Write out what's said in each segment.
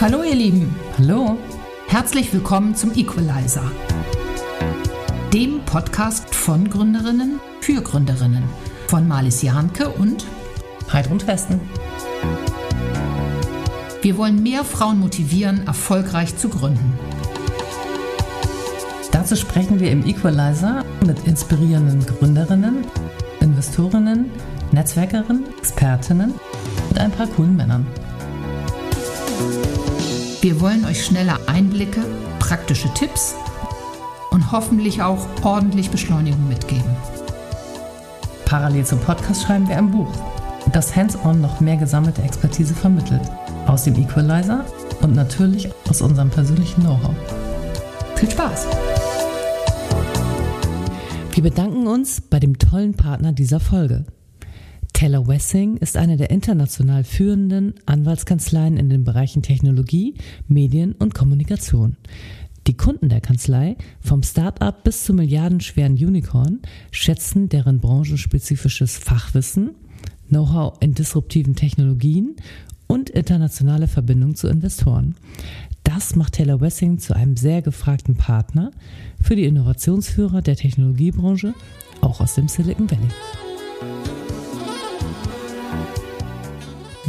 Hallo ihr Lieben. Hallo. Herzlich willkommen zum Equalizer. Dem Podcast von Gründerinnen für Gründerinnen. Von Marlies Jahnke und Heidrun Westen. Wir wollen mehr Frauen motivieren, erfolgreich zu gründen. Dazu sprechen wir im Equalizer mit inspirierenden Gründerinnen, Investorinnen, Netzwerkerinnen, Expertinnen und ein paar coolen Männern. Wir wollen euch schnelle Einblicke, praktische Tipps und hoffentlich auch ordentlich Beschleunigung mitgeben. Parallel zum Podcast schreiben wir ein Buch, das hands-on noch mehr gesammelte Expertise vermittelt. Aus dem Equalizer und natürlich aus unserem persönlichen Know-how. Viel Spaß! Wir bedanken uns bei dem tollen Partner dieser Folge, Taylor Wessing ist eine der international führenden Anwaltskanzleien in den Bereichen Technologie, Medien und Kommunikation. Die Kunden der Kanzlei, vom Start-up bis zum milliardenschweren Unicorn, schätzen deren branchenspezifisches Fachwissen, Know-how in disruptiven Technologien und internationale Verbindung zu Investoren. Das macht Taylor Wessing zu einem sehr gefragten Partner für die Innovationsführer der Technologiebranche, auch aus dem Silicon Valley.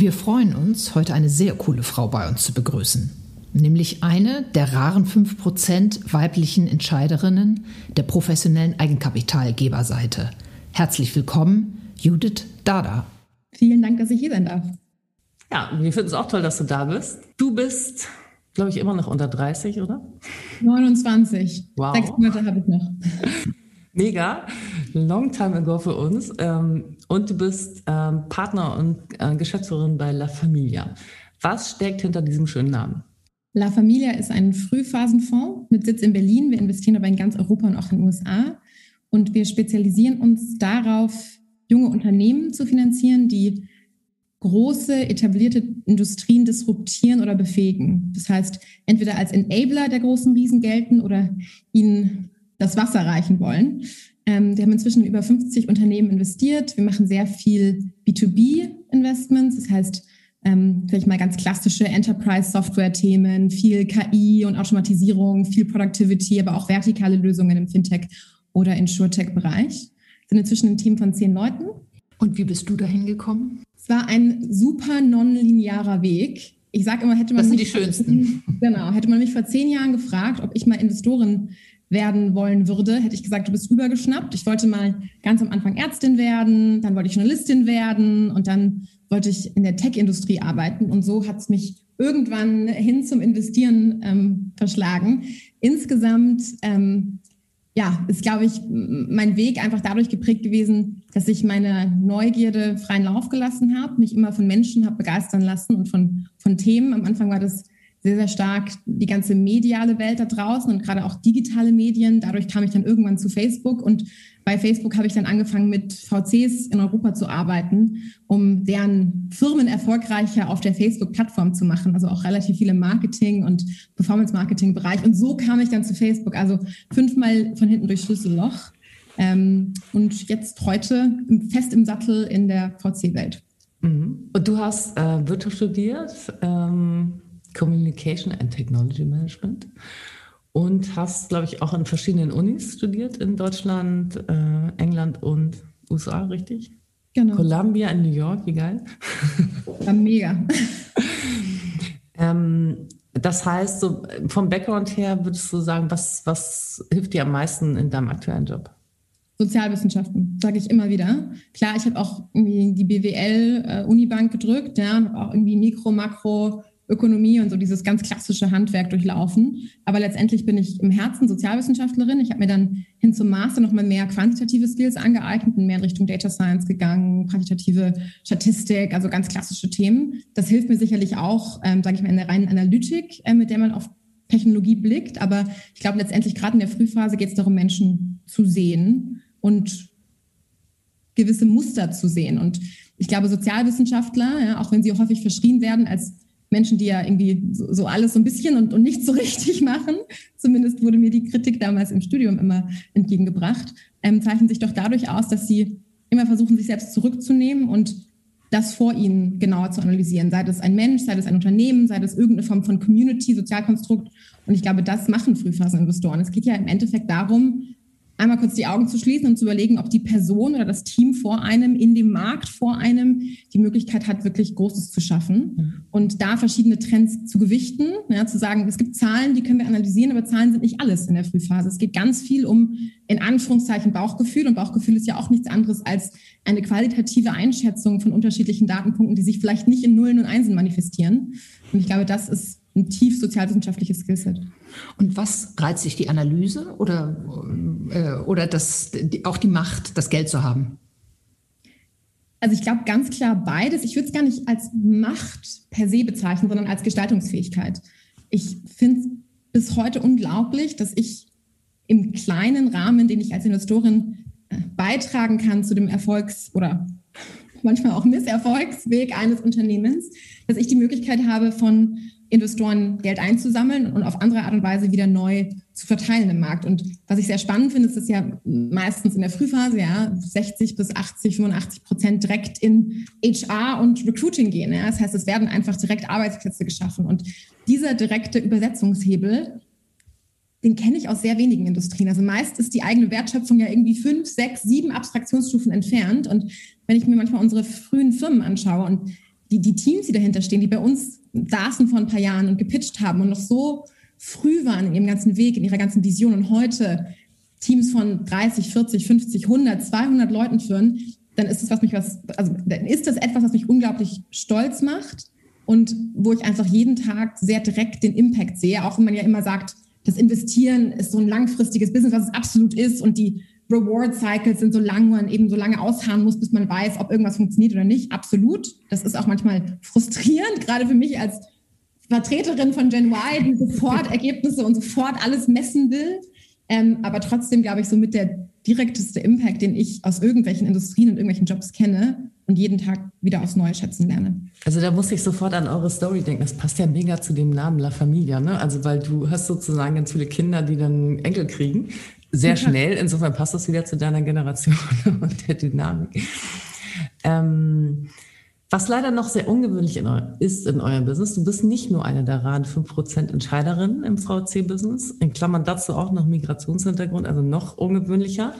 Wir freuen uns, heute eine sehr coole Frau bei uns zu begrüßen. Nämlich eine der raren 5% weiblichen Entscheiderinnen der professionellen Eigenkapitalgeberseite. Herzlich willkommen, Judith Dada. Vielen Dank, dass ich hier sein darf. Ja, wir finden es auch toll, dass du da bist. Du bist, glaube ich, immer noch unter 30, oder? 29. Wow. Sechs Monate habe ich noch. Mega, long time ago für uns. Ähm, und du bist ähm, Partner und äh, Geschäftsführerin bei La Familia. Was steckt hinter diesem schönen Namen? La Familia ist ein Frühphasenfonds mit Sitz in Berlin. Wir investieren aber in ganz Europa und auch in den USA. Und wir spezialisieren uns darauf, junge Unternehmen zu finanzieren, die große etablierte Industrien disruptieren oder befähigen. Das heißt, entweder als Enabler der großen Riesen gelten oder ihnen das Wasser reichen wollen. Ähm, wir haben inzwischen über 50 Unternehmen investiert. Wir machen sehr viel B2B-Investments, das heißt, ähm, vielleicht mal ganz klassische Enterprise-Software-Themen, viel KI und Automatisierung, viel Productivity, aber auch vertikale Lösungen im Fintech- oder Insurtech-Bereich. Sind inzwischen ein Team von zehn Leuten. Und wie bist du dahin gekommen? Es war ein super nonlinearer Weg. Ich sage immer, hätte man das sind mich die schönsten. genau, hätte man mich vor zehn Jahren gefragt, ob ich mal Investorin werden wollen würde, hätte ich gesagt, du bist übergeschnappt. Ich wollte mal ganz am Anfang Ärztin werden, dann wollte ich Journalistin werden und dann wollte ich in der Tech-Industrie arbeiten. Und so hat es mich irgendwann hin zum Investieren ähm, verschlagen. Insgesamt ähm, ja, ist, glaube ich, mein Weg einfach dadurch geprägt gewesen, dass ich meine Neugierde freien Lauf gelassen habe, mich immer von Menschen habe begeistern lassen und von, von Themen. Am Anfang war das sehr, sehr stark die ganze mediale Welt da draußen und gerade auch digitale Medien. Dadurch kam ich dann irgendwann zu Facebook und bei Facebook habe ich dann angefangen, mit VCs in Europa zu arbeiten, um deren Firmen erfolgreicher auf der Facebook-Plattform zu machen. Also auch relativ viele Marketing- und Performance-Marketing-Bereich. Und so kam ich dann zu Facebook. Also fünfmal von hinten durch Schlüsselloch. Ähm, und jetzt heute fest im Sattel in der VC-Welt. Mhm. Und du hast äh, Wirtschaft studiert. Ähm Communication and Technology Management und hast, glaube ich, auch an verschiedenen Unis studiert in Deutschland, äh, England und USA, richtig? Genau. Columbia in New York, wie geil. Ja, mega. ähm, das heißt, so vom Background her würdest du sagen, was, was hilft dir am meisten in deinem aktuellen Job? Sozialwissenschaften, sage ich immer wieder. Klar, ich habe auch irgendwie die BWL-Unibank äh, gedrückt, ja, auch irgendwie Mikro, Makro, Ökonomie und so dieses ganz klassische Handwerk durchlaufen. Aber letztendlich bin ich im Herzen Sozialwissenschaftlerin. Ich habe mir dann hin zum Master nochmal mehr quantitative Skills angeeignet und mehr in Richtung Data Science gegangen, quantitative Statistik, also ganz klassische Themen. Das hilft mir sicherlich auch, ähm, sage ich mal, in der reinen Analytik, äh, mit der man auf Technologie blickt. Aber ich glaube, letztendlich gerade in der Frühphase geht es darum, Menschen zu sehen und gewisse Muster zu sehen. Und ich glaube, Sozialwissenschaftler, ja, auch wenn sie häufig verschrien werden als Menschen, die ja irgendwie so, so alles so ein bisschen und, und nicht so richtig machen, zumindest wurde mir die Kritik damals im Studium immer entgegengebracht, ähm, zeichnen sich doch dadurch aus, dass sie immer versuchen, sich selbst zurückzunehmen und das vor ihnen genauer zu analysieren. Sei das ein Mensch, sei das ein Unternehmen, sei das irgendeine Form von Community, Sozialkonstrukt. Und ich glaube, das machen Frühphaseninvestoren. Es geht ja im Endeffekt darum, einmal kurz die Augen zu schließen und zu überlegen, ob die Person oder das Team vor einem, in dem Markt vor einem, die Möglichkeit hat, wirklich Großes zu schaffen mhm. und da verschiedene Trends zu gewichten, ja, zu sagen, es gibt Zahlen, die können wir analysieren, aber Zahlen sind nicht alles in der Frühphase. Es geht ganz viel um, in Anführungszeichen, Bauchgefühl und Bauchgefühl ist ja auch nichts anderes als eine qualitative Einschätzung von unterschiedlichen Datenpunkten, die sich vielleicht nicht in Nullen und Einsen manifestieren. Und ich glaube, das ist ein tief sozialwissenschaftliches Skillset. Und was reizt sich die Analyse oder, äh, oder das, die, auch die Macht, das Geld zu haben? Also ich glaube ganz klar beides. Ich würde es gar nicht als Macht per se bezeichnen, sondern als Gestaltungsfähigkeit. Ich finde es bis heute unglaublich, dass ich im kleinen Rahmen, den ich als Investorin äh, beitragen kann zu dem Erfolgs- oder manchmal auch Misserfolgsweg eines Unternehmens, dass ich die Möglichkeit habe, von Investoren Geld einzusammeln und auf andere Art und Weise wieder neu zu verteilen im Markt. Und was ich sehr spannend finde, ist, dass ja meistens in der Frühphase ja 60 bis 80, 85 Prozent direkt in HR und Recruiting gehen. Ja. Das heißt, es werden einfach direkt Arbeitsplätze geschaffen. Und dieser direkte Übersetzungshebel, den kenne ich aus sehr wenigen Industrien. Also meist ist die eigene Wertschöpfung ja irgendwie fünf, sechs, sieben Abstraktionsstufen entfernt. Und wenn ich mir manchmal unsere frühen Firmen anschaue und die, die Teams, die dahinter stehen, die bei uns saßen vor ein paar Jahren und gepitcht haben und noch so früh waren in ihrem ganzen Weg, in ihrer ganzen Vision und heute Teams von 30, 40, 50, 100, 200 Leuten führen, dann ist das, was mich was, also dann ist das etwas, was mich unglaublich stolz macht und wo ich einfach jeden Tag sehr direkt den Impact sehe, auch wenn man ja immer sagt, das Investieren ist so ein langfristiges Business, was es absolut ist und die Reward Cycles sind so lang, wo man eben so lange ausharren muss, bis man weiß, ob irgendwas funktioniert oder nicht. Absolut. Das ist auch manchmal frustrierend, gerade für mich als Vertreterin von Gen Y, die sofort Ergebnisse und sofort alles messen will. Ähm, aber trotzdem, glaube ich, so mit der direkteste Impact, den ich aus irgendwelchen Industrien und irgendwelchen Jobs kenne und jeden Tag wieder aufs Neue schätzen lerne. Also da muss ich sofort an eure Story denken. Das passt ja mega zu dem Namen La Familia, ne? Also weil du hast sozusagen ganz viele Kinder, die dann Enkel kriegen sehr schnell. Insofern passt das wieder zu deiner Generation und der Dynamik. Ähm, was leider noch sehr ungewöhnlich in ist in eurem Business, du bist nicht nur eine der raren 5% Entscheiderinnen im VC-Business, in Klammern dazu auch noch Migrationshintergrund, also noch ungewöhnlicher.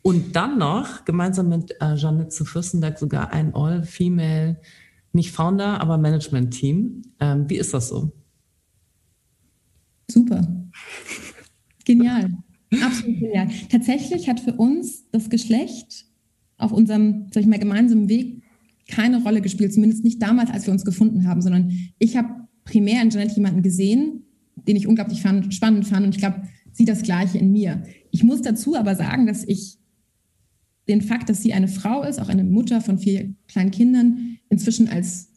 Und dann noch gemeinsam mit äh, Janette zu Fürstenberg sogar ein All-Female, nicht Founder, aber Management-Team. Ähm, wie ist das so? Super. Genial. Absolut genial. Tatsächlich hat für uns das Geschlecht auf unserem, sag ich mal, gemeinsamen Weg keine Rolle gespielt, zumindest nicht damals, als wir uns gefunden haben, sondern ich habe primär in Janet jemanden gesehen, den ich unglaublich fand, spannend fand und ich glaube, sie das Gleiche in mir. Ich muss dazu aber sagen, dass ich den Fakt, dass sie eine Frau ist, auch eine Mutter von vier kleinen Kindern, inzwischen als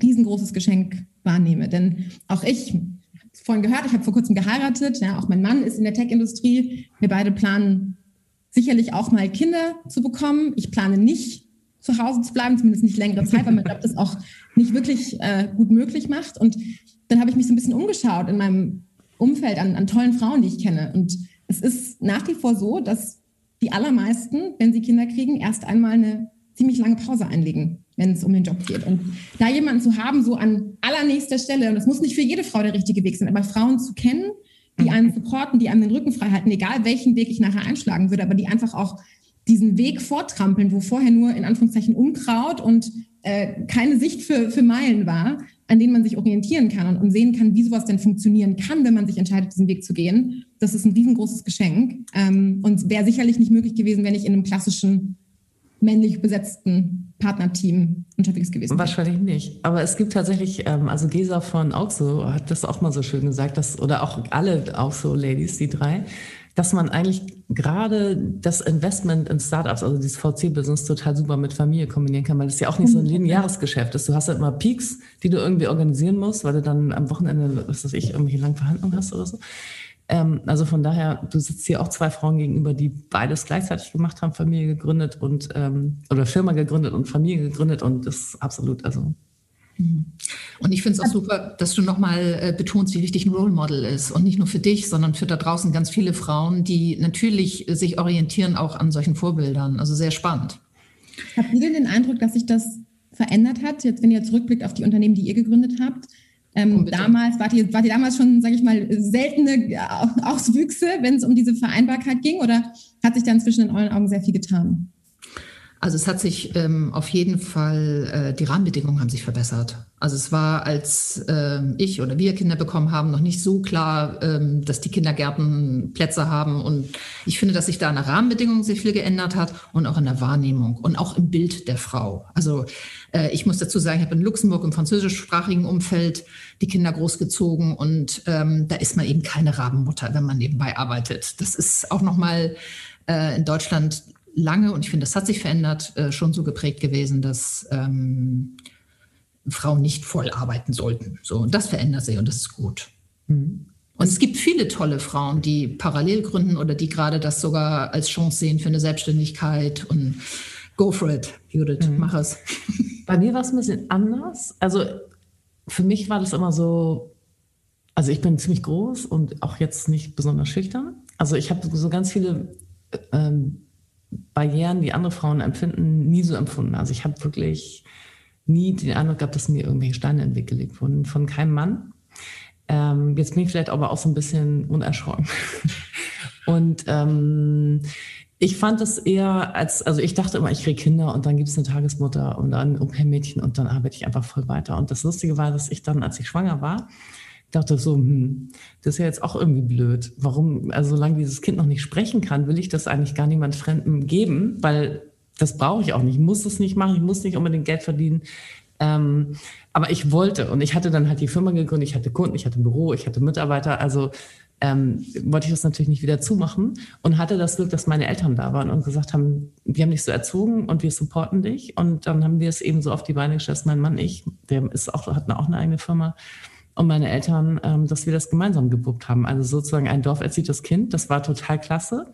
riesengroßes Geschenk wahrnehme. Denn auch ich vorhin gehört, ich habe vor kurzem geheiratet. Ja, auch mein Mann ist in der Tech-Industrie. Wir beide planen sicherlich auch mal Kinder zu bekommen. Ich plane nicht zu Hause zu bleiben, zumindest nicht längere Zeit, weil man glaubt, das auch nicht wirklich äh, gut möglich macht. Und dann habe ich mich so ein bisschen umgeschaut in meinem Umfeld an, an tollen Frauen, die ich kenne. Und es ist nach wie vor so, dass die allermeisten, wenn sie Kinder kriegen, erst einmal eine ziemlich lange Pause einlegen wenn es um den Job geht. Und da jemanden zu haben, so an allernächster Stelle, und das muss nicht für jede Frau der richtige Weg sein, aber Frauen zu kennen, die mhm. einen supporten, die einem den Rücken frei halten, egal welchen Weg ich nachher einschlagen würde, aber die einfach auch diesen Weg vortrampeln, wo vorher nur in Anführungszeichen Unkraut und äh, keine Sicht für, für Meilen war, an denen man sich orientieren kann und, und sehen kann, wie sowas denn funktionieren kann, wenn man sich entscheidet, diesen Weg zu gehen. Das ist ein riesengroßes Geschenk ähm, und wäre sicherlich nicht möglich gewesen, wenn ich in einem klassischen männlich besetzten Partnerteam unterwegs gewesen Wahrscheinlich nicht. Aber es gibt tatsächlich, ähm, also Gesa von Auxo hat das auch mal so schön gesagt, dass, oder auch alle Auxo-Ladies, die drei, dass man eigentlich gerade das Investment in Startups, also dieses VC-Business, total super mit Familie kombinieren kann, weil das ja auch nicht so ein lineares Geschäft ist. Du hast halt immer Peaks, die du irgendwie organisieren musst, weil du dann am Wochenende, was weiß ich, irgendwelche langen Verhandlungen hast oder so. Ähm, also von daher, du sitzt hier auch zwei Frauen gegenüber, die beides gleichzeitig gemacht haben, Familie gegründet und ähm, oder Firma gegründet und Familie gegründet und das ist absolut, also mhm. und ich finde es auch super, dass du nochmal äh, betonst, wie wichtig ein Role Model ist. Und nicht nur für dich, sondern für da draußen ganz viele Frauen, die natürlich sich orientieren auch an solchen Vorbildern. Also sehr spannend. Habt ihr denn den Eindruck, dass sich das verändert hat, jetzt wenn ihr zurückblickt auf die Unternehmen, die ihr gegründet habt. Ähm, damals wart ihr, wart ihr damals schon, sage ich mal, seltene Auswüchse, wenn es um diese Vereinbarkeit ging, oder hat sich da inzwischen in euren Augen sehr viel getan? Also es hat sich ähm, auf jeden Fall, äh, die Rahmenbedingungen haben sich verbessert. Also es war, als äh, ich oder wir Kinder bekommen haben, noch nicht so klar, ähm, dass die Kindergärten Plätze haben. Und ich finde, dass sich da an der Rahmenbedingung sehr viel geändert hat und auch in der Wahrnehmung und auch im Bild der Frau. Also äh, ich muss dazu sagen, ich habe in Luxemburg im französischsprachigen Umfeld die Kinder großgezogen und ähm, da ist man eben keine Rabenmutter, wenn man nebenbei arbeitet. Das ist auch nochmal äh, in Deutschland lange, und ich finde, das hat sich verändert, äh, schon so geprägt gewesen, dass ähm, Frauen nicht voll arbeiten sollten. So, und das verändert sich und das ist gut. Mhm. Und es gibt viele tolle Frauen, die parallel gründen oder die gerade das sogar als Chance sehen für eine Selbstständigkeit und go for it, Judith, mhm. mach es. Bei mir war es ein bisschen anders. Also für mich war das immer so, also ich bin ziemlich groß und auch jetzt nicht besonders schüchtern. Also ich habe so ganz viele ähm, Barrieren, die andere Frauen empfinden, nie so empfunden. Also ich habe wirklich nie den Eindruck gehabt, dass mir irgendwelche Steine gelegt wurden von keinem Mann. Ähm, jetzt bin ich vielleicht aber auch so ein bisschen unerschrocken. und ähm, ich fand es eher als, also ich dachte immer, ich kriege Kinder und dann gibt es eine Tagesmutter und dann okay Mädchen und dann arbeite ich einfach voll weiter. Und das Lustige war, dass ich dann, als ich schwanger war, dachte so, hm, das ist ja jetzt auch irgendwie blöd. Warum, also solange dieses Kind noch nicht sprechen kann, will ich das eigentlich gar niemand Fremden geben, weil das brauche ich auch nicht. Ich muss das nicht machen, ich muss nicht unbedingt Geld verdienen. Ähm, aber ich wollte und ich hatte dann halt die Firma gegründet, ich hatte Kunden, ich hatte ein Büro, ich hatte Mitarbeiter, also ähm, wollte ich das natürlich nicht wieder zumachen und hatte das Glück, dass meine Eltern da waren und gesagt haben, wir haben dich so erzogen und wir supporten dich und dann haben wir es eben so auf die Beine gestellt, mein Mann, ich, der ist auch, hat auch eine eigene Firma und meine Eltern, ähm, dass wir das gemeinsam gebucht haben. Also sozusagen ein Dorf erzieht das Kind. Das war total klasse.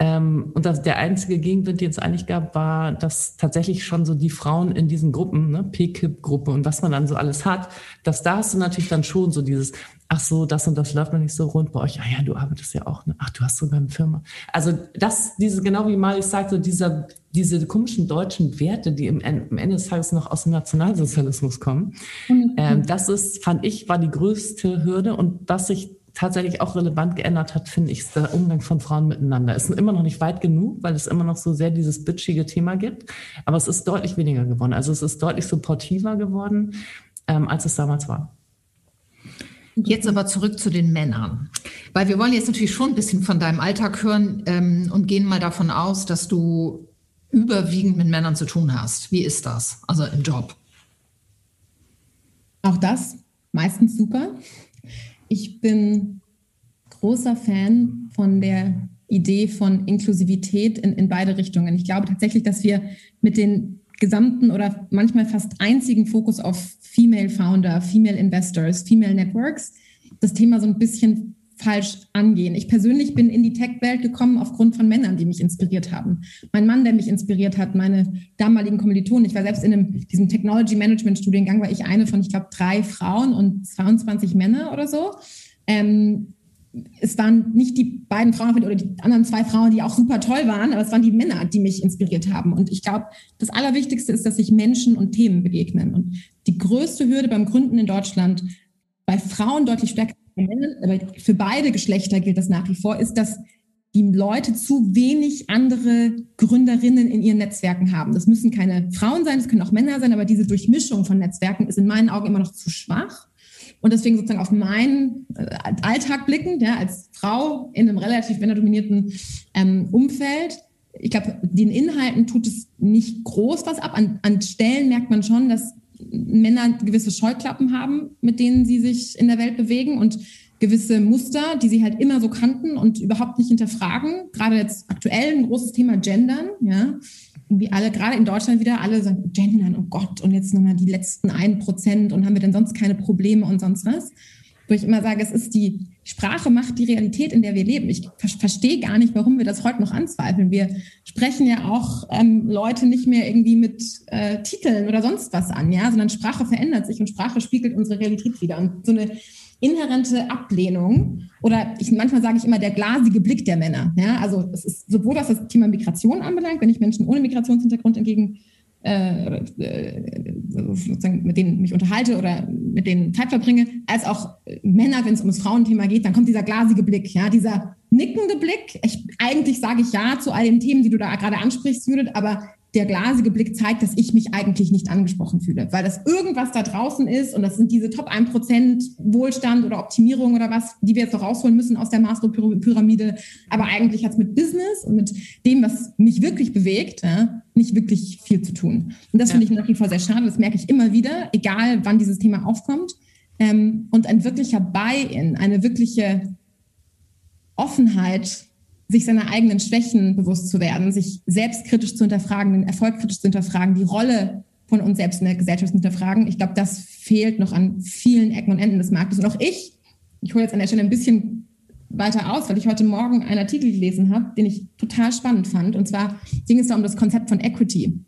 Ähm, und das, der einzige Gegenwind, den es eigentlich gab, war, dass tatsächlich schon so die Frauen in diesen Gruppen, ne, PKIP-Gruppe und was man dann so alles hat, dass da hast du natürlich dann schon so dieses, ach so, das und das läuft noch nicht so rund bei euch. Ah ja, du arbeitest ja auch, ne? ach, du hast sogar eine Firma. Also das, diese, genau wie Marius sagte, dieser, diese komischen deutschen Werte, die im, am Ende des Tages noch aus dem Nationalsozialismus kommen, mhm. ähm, das ist, fand ich, war die größte Hürde und was ich tatsächlich auch relevant geändert hat, finde ich, ist der Umgang von Frauen miteinander. Es ist immer noch nicht weit genug, weil es immer noch so sehr dieses bitchige Thema gibt. Aber es ist deutlich weniger geworden. Also es ist deutlich supportiver geworden, ähm, als es damals war. Jetzt aber zurück zu den Männern. Weil wir wollen jetzt natürlich schon ein bisschen von deinem Alltag hören ähm, und gehen mal davon aus, dass du überwiegend mit Männern zu tun hast. Wie ist das? Also im Job? Auch das meistens super ich bin großer Fan von der Idee von Inklusivität in, in beide Richtungen. Ich glaube tatsächlich, dass wir mit den gesamten oder manchmal fast einzigen Fokus auf Female Founder, Female Investors, Female Networks das Thema so ein bisschen falsch angehen. Ich persönlich bin in die Tech-Welt gekommen aufgrund von Männern, die mich inspiriert haben. Mein Mann, der mich inspiriert hat, meine damaligen Kommilitonen. Ich war selbst in einem, diesem Technology Management Studiengang, war ich eine von, ich glaube, drei Frauen und 22 Männer oder so. Ähm, es waren nicht die beiden Frauen oder die anderen zwei Frauen, die auch super toll waren, aber es waren die Männer, die mich inspiriert haben. Und ich glaube, das Allerwichtigste ist, dass sich Menschen und Themen begegnen. Und die größte Hürde beim Gründen in Deutschland bei Frauen deutlich stärker aber für beide Geschlechter gilt das nach wie vor, ist, dass die Leute zu wenig andere Gründerinnen in ihren Netzwerken haben. Das müssen keine Frauen sein, das können auch Männer sein, aber diese Durchmischung von Netzwerken ist in meinen Augen immer noch zu schwach. Und deswegen sozusagen auf meinen äh, Alltag blickend, ja, als Frau in einem relativ männerdominierten ähm, Umfeld, ich glaube, den Inhalten tut es nicht groß was ab. An, an Stellen merkt man schon, dass Männer gewisse Scheuklappen haben, mit denen sie sich in der Welt bewegen und gewisse Muster, die sie halt immer so kannten und überhaupt nicht hinterfragen. Gerade jetzt aktuell ein großes Thema Gendern, ja. Wie alle, gerade in Deutschland wieder, alle sagen Gendern, oh Gott, und jetzt nochmal die letzten ein Prozent und haben wir denn sonst keine Probleme und sonst was wo ich immer sage, es ist die Sprache macht die Realität, in der wir leben. Ich verstehe gar nicht, warum wir das heute noch anzweifeln. Wir sprechen ja auch ähm, Leute nicht mehr irgendwie mit äh, Titeln oder sonst was an, ja, sondern Sprache verändert sich und Sprache spiegelt unsere Realität wieder. Und so eine inhärente Ablehnung oder ich, manchmal sage ich immer der glasige Blick der Männer. Ja, also es ist sowohl was das Thema Migration anbelangt, wenn ich Menschen ohne Migrationshintergrund entgegen äh, äh, sozusagen mit denen mich unterhalte oder mit denen Zeit verbringe, als auch Männer, wenn es ums Frauenthema geht, dann kommt dieser glasige Blick, ja, dieser nickende Blick. Ich, eigentlich sage ich ja zu all den Themen, die du da gerade ansprichst, Judith, aber der glasige Blick zeigt, dass ich mich eigentlich nicht angesprochen fühle, weil das irgendwas da draußen ist und das sind diese Top 1% Wohlstand oder Optimierung oder was, die wir jetzt noch rausholen müssen aus der Maslow-Pyramide. Aber eigentlich hat es mit Business und mit dem, was mich wirklich bewegt, ja, nicht wirklich viel zu tun. Und das ja. finde ich nach wie vor sehr schade. Das merke ich immer wieder, egal wann dieses Thema aufkommt. Ähm, und ein wirklicher Buy-in, eine wirkliche Offenheit sich seiner eigenen Schwächen bewusst zu werden, sich selbstkritisch zu hinterfragen, den Erfolg kritisch zu hinterfragen, die Rolle von uns selbst in der Gesellschaft zu hinterfragen. Ich glaube, das fehlt noch an vielen Ecken und Enden des Marktes. Und auch ich, ich hole jetzt an der Stelle ein bisschen weiter aus, weil ich heute Morgen einen Artikel gelesen habe, den ich total spannend fand. Und zwar ging es da um das Konzept von Equity.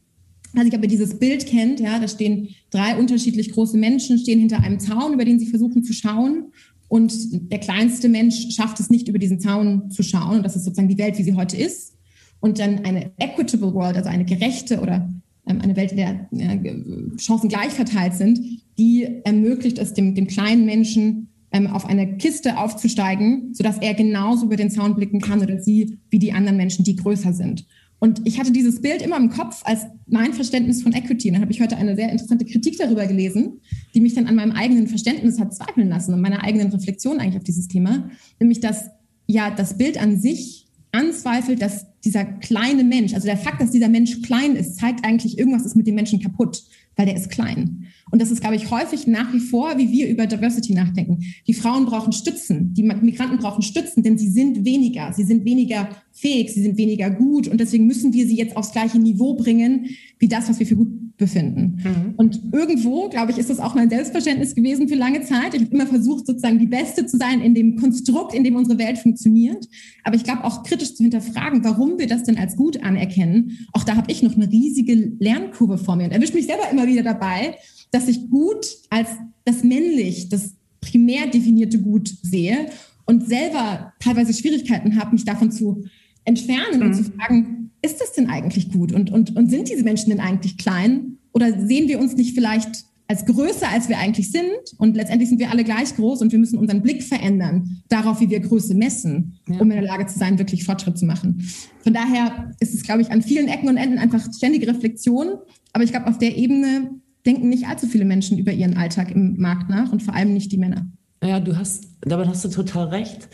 Also ich glaube, dieses Bild kennt, ja, da stehen drei unterschiedlich große Menschen, stehen hinter einem Zaun, über den sie versuchen zu schauen. Und der kleinste Mensch schafft es nicht, über diesen Zaun zu schauen. Und das ist sozusagen die Welt, wie sie heute ist. Und dann eine equitable world, also eine gerechte oder ähm, eine Welt, in der äh, Chancen gleich verteilt sind, die ermöglicht es dem, dem kleinen Menschen, ähm, auf eine Kiste aufzusteigen, sodass er genauso über den Zaun blicken kann oder sie wie die anderen Menschen, die größer sind. Und ich hatte dieses Bild immer im Kopf als mein Verständnis von Equity. Und dann habe ich heute eine sehr interessante Kritik darüber gelesen, die mich dann an meinem eigenen Verständnis hat zweifeln lassen und meiner eigenen Reflexion eigentlich auf dieses Thema. Nämlich, dass ja das Bild an sich anzweifelt, dass dieser kleine Mensch, also der Fakt, dass dieser Mensch klein ist, zeigt eigentlich, irgendwas ist mit dem Menschen kaputt, weil der ist klein. Und das ist, glaube ich, häufig nach wie vor, wie wir über Diversity nachdenken. Die Frauen brauchen Stützen, die Migranten brauchen Stützen, denn sie sind weniger, sie sind weniger fähig, sie sind weniger gut und deswegen müssen wir sie jetzt aufs gleiche Niveau bringen, wie das, was wir für gut befinden. Mhm. Und irgendwo, glaube ich, ist das auch mein Selbstverständnis gewesen für lange Zeit. Ich habe immer versucht, sozusagen die Beste zu sein in dem Konstrukt, in dem unsere Welt funktioniert. Aber ich glaube auch kritisch zu hinterfragen, warum wir das denn als gut anerkennen. Auch da habe ich noch eine riesige Lernkurve vor mir und erwische mich selber immer wieder dabei, dass ich gut als das männlich, das primär definierte Gut sehe und selber teilweise Schwierigkeiten habe, mich davon zu entfernen mhm. und zu fragen, ist das denn eigentlich gut? Und, und, und sind diese Menschen denn eigentlich klein? Oder sehen wir uns nicht vielleicht als größer, als wir eigentlich sind? Und letztendlich sind wir alle gleich groß und wir müssen unseren Blick verändern darauf, wie wir Größe messen, ja. um in der Lage zu sein, wirklich Fortschritt zu machen. Von daher ist es, glaube ich, an vielen Ecken und Enden einfach ständige Reflexion. Aber ich glaube, auf der Ebene denken nicht allzu viele Menschen über ihren Alltag im Markt nach und vor allem nicht die Männer. Ja, du hast, damit hast du total recht.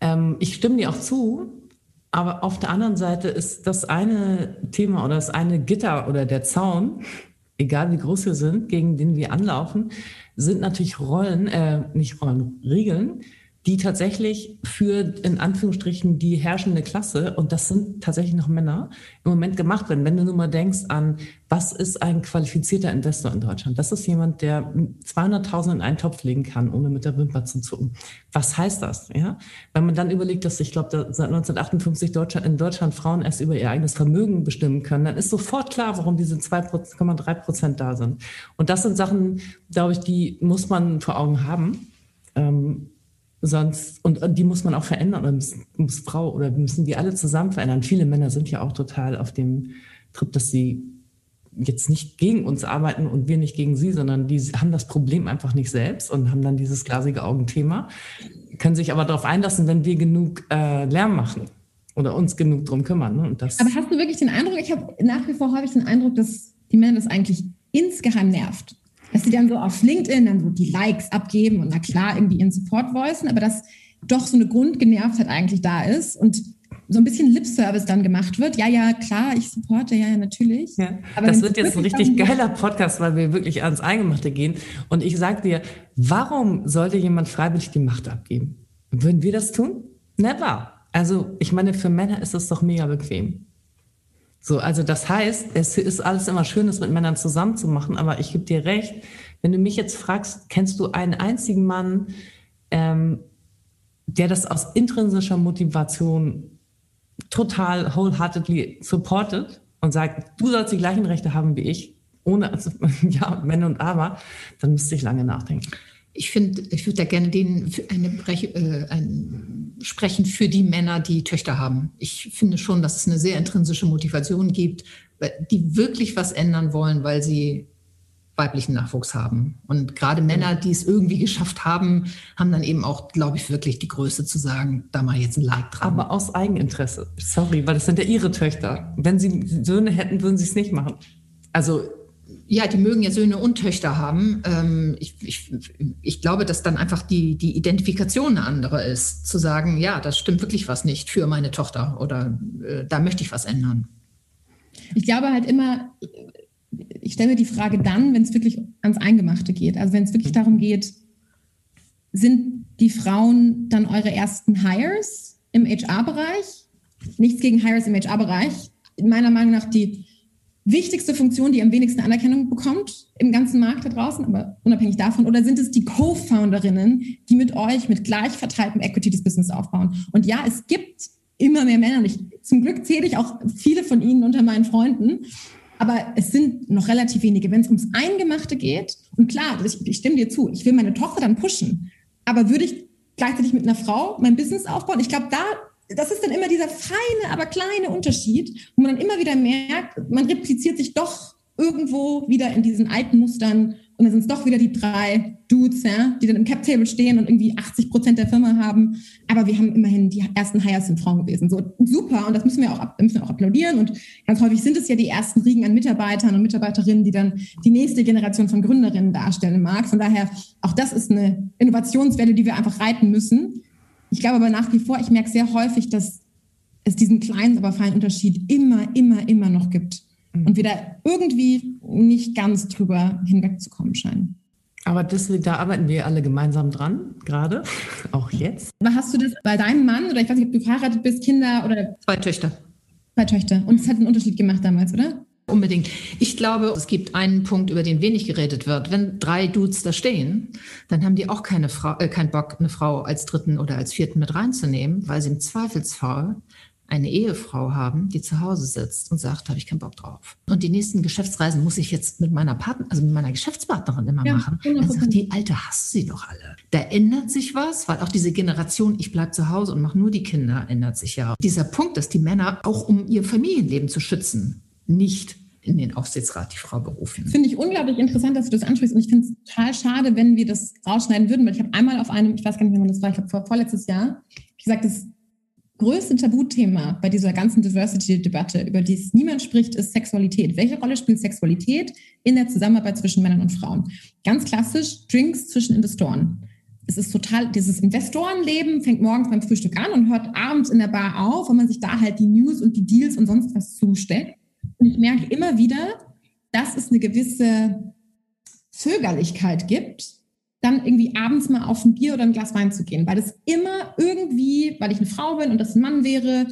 Ähm, ich stimme dir auch zu, aber auf der anderen Seite ist das eine Thema oder das eine Gitter oder der Zaun, egal wie groß wir sind, gegen den wir anlaufen, sind natürlich Rollen, äh, nicht Rollen, Regeln, die tatsächlich für in Anführungsstrichen die herrschende Klasse, und das sind tatsächlich noch Männer, im Moment gemacht werden. Wenn du nur mal denkst an, was ist ein qualifizierter Investor in Deutschland? Das ist jemand, der 200.000 in einen Topf legen kann, ohne mit der Wimper zu zucken. Was heißt das? Ja? Wenn man dann überlegt, dass ich glaube, seit 1958 Deutschland, in Deutschland Frauen erst über ihr eigenes Vermögen bestimmen können, dann ist sofort klar, warum diese 2,3 Prozent da sind. Und das sind Sachen, glaube ich, die muss man vor Augen haben. Ähm, Sonst, und, die muss man auch verändern, oder muss, muss Frau oder müssen die alle zusammen verändern. Viele Männer sind ja auch total auf dem Trip, dass sie jetzt nicht gegen uns arbeiten und wir nicht gegen sie, sondern die haben das Problem einfach nicht selbst und haben dann dieses glasige Augenthema, können sich aber darauf einlassen, wenn wir genug äh, Lärm machen oder uns genug drum kümmern. Ne? Und das aber hast du wirklich den Eindruck, ich habe nach wie vor häufig den Eindruck, dass die Männer das eigentlich insgeheim nervt dass sie dann so auf LinkedIn dann so die Likes abgeben und na klar irgendwie ihren Support voicen, aber dass doch so eine Grundgenervtheit eigentlich da ist und so ein bisschen Lip-Service dann gemacht wird. Ja, ja, klar, ich supporte, ja, ja, natürlich. Ja, aber das wird jetzt ein richtig geiler Podcast, weil wir wirklich ans Eingemachte gehen. Und ich sage dir, warum sollte jemand freiwillig die Macht abgeben? Würden wir das tun? Never. Also, ich meine, für Männer ist das doch mega bequem. So, also das heißt, es ist alles immer schön, das mit Männern zusammen zu machen, aber ich gebe dir recht, wenn du mich jetzt fragst, kennst du einen einzigen Mann, ähm, der das aus intrinsischer Motivation total wholeheartedly supportet und sagt, du sollst die gleichen Rechte haben wie ich, ohne also, ja, Männer und Aber, dann müsste ich lange nachdenken. Ich finde, ich würde da gerne den, eine, äh, ein, sprechen für die Männer, die Töchter haben. Ich finde schon, dass es eine sehr intrinsische Motivation gibt, die wirklich was ändern wollen, weil sie weiblichen Nachwuchs haben. Und gerade Männer, die es irgendwie geschafft haben, haben dann eben auch, glaube ich, wirklich die Größe zu sagen, da mal jetzt ein Like dran. Aber aus Eigeninteresse. Sorry, weil das sind ja ihre Töchter. Wenn sie Söhne hätten, würden sie es nicht machen. Also ja, die mögen ja Söhne und Töchter haben. Ähm, ich, ich, ich glaube, dass dann einfach die, die Identifikation eine andere ist. Zu sagen, ja, das stimmt wirklich was nicht für meine Tochter oder äh, da möchte ich was ändern. Ich glaube halt immer, ich stelle mir die Frage dann, wenn es wirklich ans Eingemachte geht. Also wenn es wirklich darum geht, sind die Frauen dann eure ersten Hires im HR-Bereich? Nichts gegen Hires im HR-Bereich. Meiner Meinung nach die wichtigste Funktion, die am wenigsten Anerkennung bekommt im ganzen Markt da draußen, aber unabhängig davon? Oder sind es die Co-Founderinnen, die mit euch mit gleich verteiltem Equity das Business aufbauen? Und ja, es gibt immer mehr Männer. Und ich, zum Glück zähle ich auch viele von ihnen unter meinen Freunden. Aber es sind noch relativ wenige. Wenn es ums Eingemachte geht, und klar, ich, ich stimme dir zu, ich will meine Tochter dann pushen. Aber würde ich gleichzeitig mit einer Frau mein Business aufbauen? Ich glaube, da das ist dann immer dieser feine, aber kleine Unterschied, wo man dann immer wieder merkt, man repliziert sich doch irgendwo wieder in diesen alten Mustern und dann sind es doch wieder die drei Dudes, ja, die dann im Cap-Table stehen und irgendwie 80 Prozent der Firma haben. Aber wir haben immerhin die ersten Hires sind Frauen gewesen. So super und das müssen wir auch, müssen wir auch applaudieren. Und ganz häufig sind es ja die ersten Riegen an Mitarbeitern und Mitarbeiterinnen, die dann die nächste Generation von Gründerinnen darstellen mag. Von daher, auch das ist eine Innovationswelle, die wir einfach reiten müssen. Ich glaube aber nach wie vor, ich merke sehr häufig, dass es diesen kleinen, aber feinen Unterschied immer, immer, immer noch gibt mhm. und wir da irgendwie nicht ganz drüber hinwegzukommen scheinen. Aber das, da arbeiten wir alle gemeinsam dran, gerade, auch jetzt. Aber hast du das bei deinem Mann oder ich weiß nicht, ob du verheiratet bist, Kinder oder? Zwei Töchter. Zwei Töchter. Und es hat einen Unterschied gemacht damals, oder? Unbedingt. Ich glaube, es gibt einen Punkt, über den wenig geredet wird. Wenn drei Dudes da stehen, dann haben die auch keine Frau, äh, keinen Bock, eine Frau als dritten oder als vierten mit reinzunehmen, weil sie im Zweifelsfall eine Ehefrau haben, die zu Hause sitzt und sagt, habe ich keinen Bock drauf. Und die nächsten Geschäftsreisen muss ich jetzt mit meiner Partner, also mit meiner Geschäftspartnerin immer ja, machen. Dann sagt die Alte, hast sie doch alle. Da ändert sich was, weil auch diese Generation, ich bleibe zu Hause und mache nur die Kinder, ändert sich ja. Dieser Punkt, dass die Männer auch um ihr Familienleben zu schützen, nicht in den Aufsichtsrat die Frau berufen. Finde ich unglaublich interessant, dass du das ansprichst. Und ich finde es total schade, wenn wir das rausschneiden würden, weil ich habe einmal auf einem, ich weiß gar nicht, wann das war, ich glaube vor, vorletztes Jahr, gesagt, das größte Tabuthema bei dieser ganzen Diversity-Debatte, über die es niemand spricht, ist Sexualität. Welche Rolle spielt Sexualität in der Zusammenarbeit zwischen Männern und Frauen? Ganz klassisch Drinks zwischen Investoren. Es ist total, dieses Investorenleben fängt morgens beim Frühstück an und hört abends in der Bar auf, wo man sich da halt die News und die Deals und sonst was zusteckt. Und ich merke immer wieder, dass es eine gewisse Zögerlichkeit gibt, dann irgendwie abends mal auf ein Bier oder ein Glas Wein zu gehen, weil das immer irgendwie, weil ich eine Frau bin und das ein Mann wäre,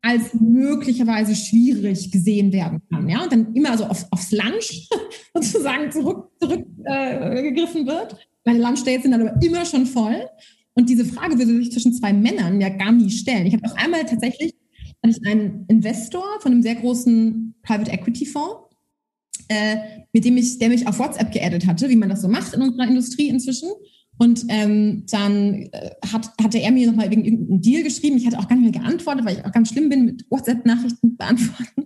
als möglicherweise schwierig gesehen werden kann. Ja? Und dann immer so auf, aufs Lunch sozusagen zurückgegriffen zurück, äh, wird. Meine Lunchdates sind dann aber immer schon voll. Und diese Frage würde sich zwischen zwei Männern ja gar nie stellen. Ich habe auch einmal tatsächlich ich einen Investor von einem sehr großen Private Equity Fonds, äh, mit dem ich, der mich auf WhatsApp geaddet hatte, wie man das so macht in unserer Industrie inzwischen. Und ähm, dann äh, hat, hatte er mir nochmal wegen irgendeinem Deal geschrieben. Ich hatte auch gar nicht mehr geantwortet, weil ich auch ganz schlimm bin mit WhatsApp-Nachrichten beantworten.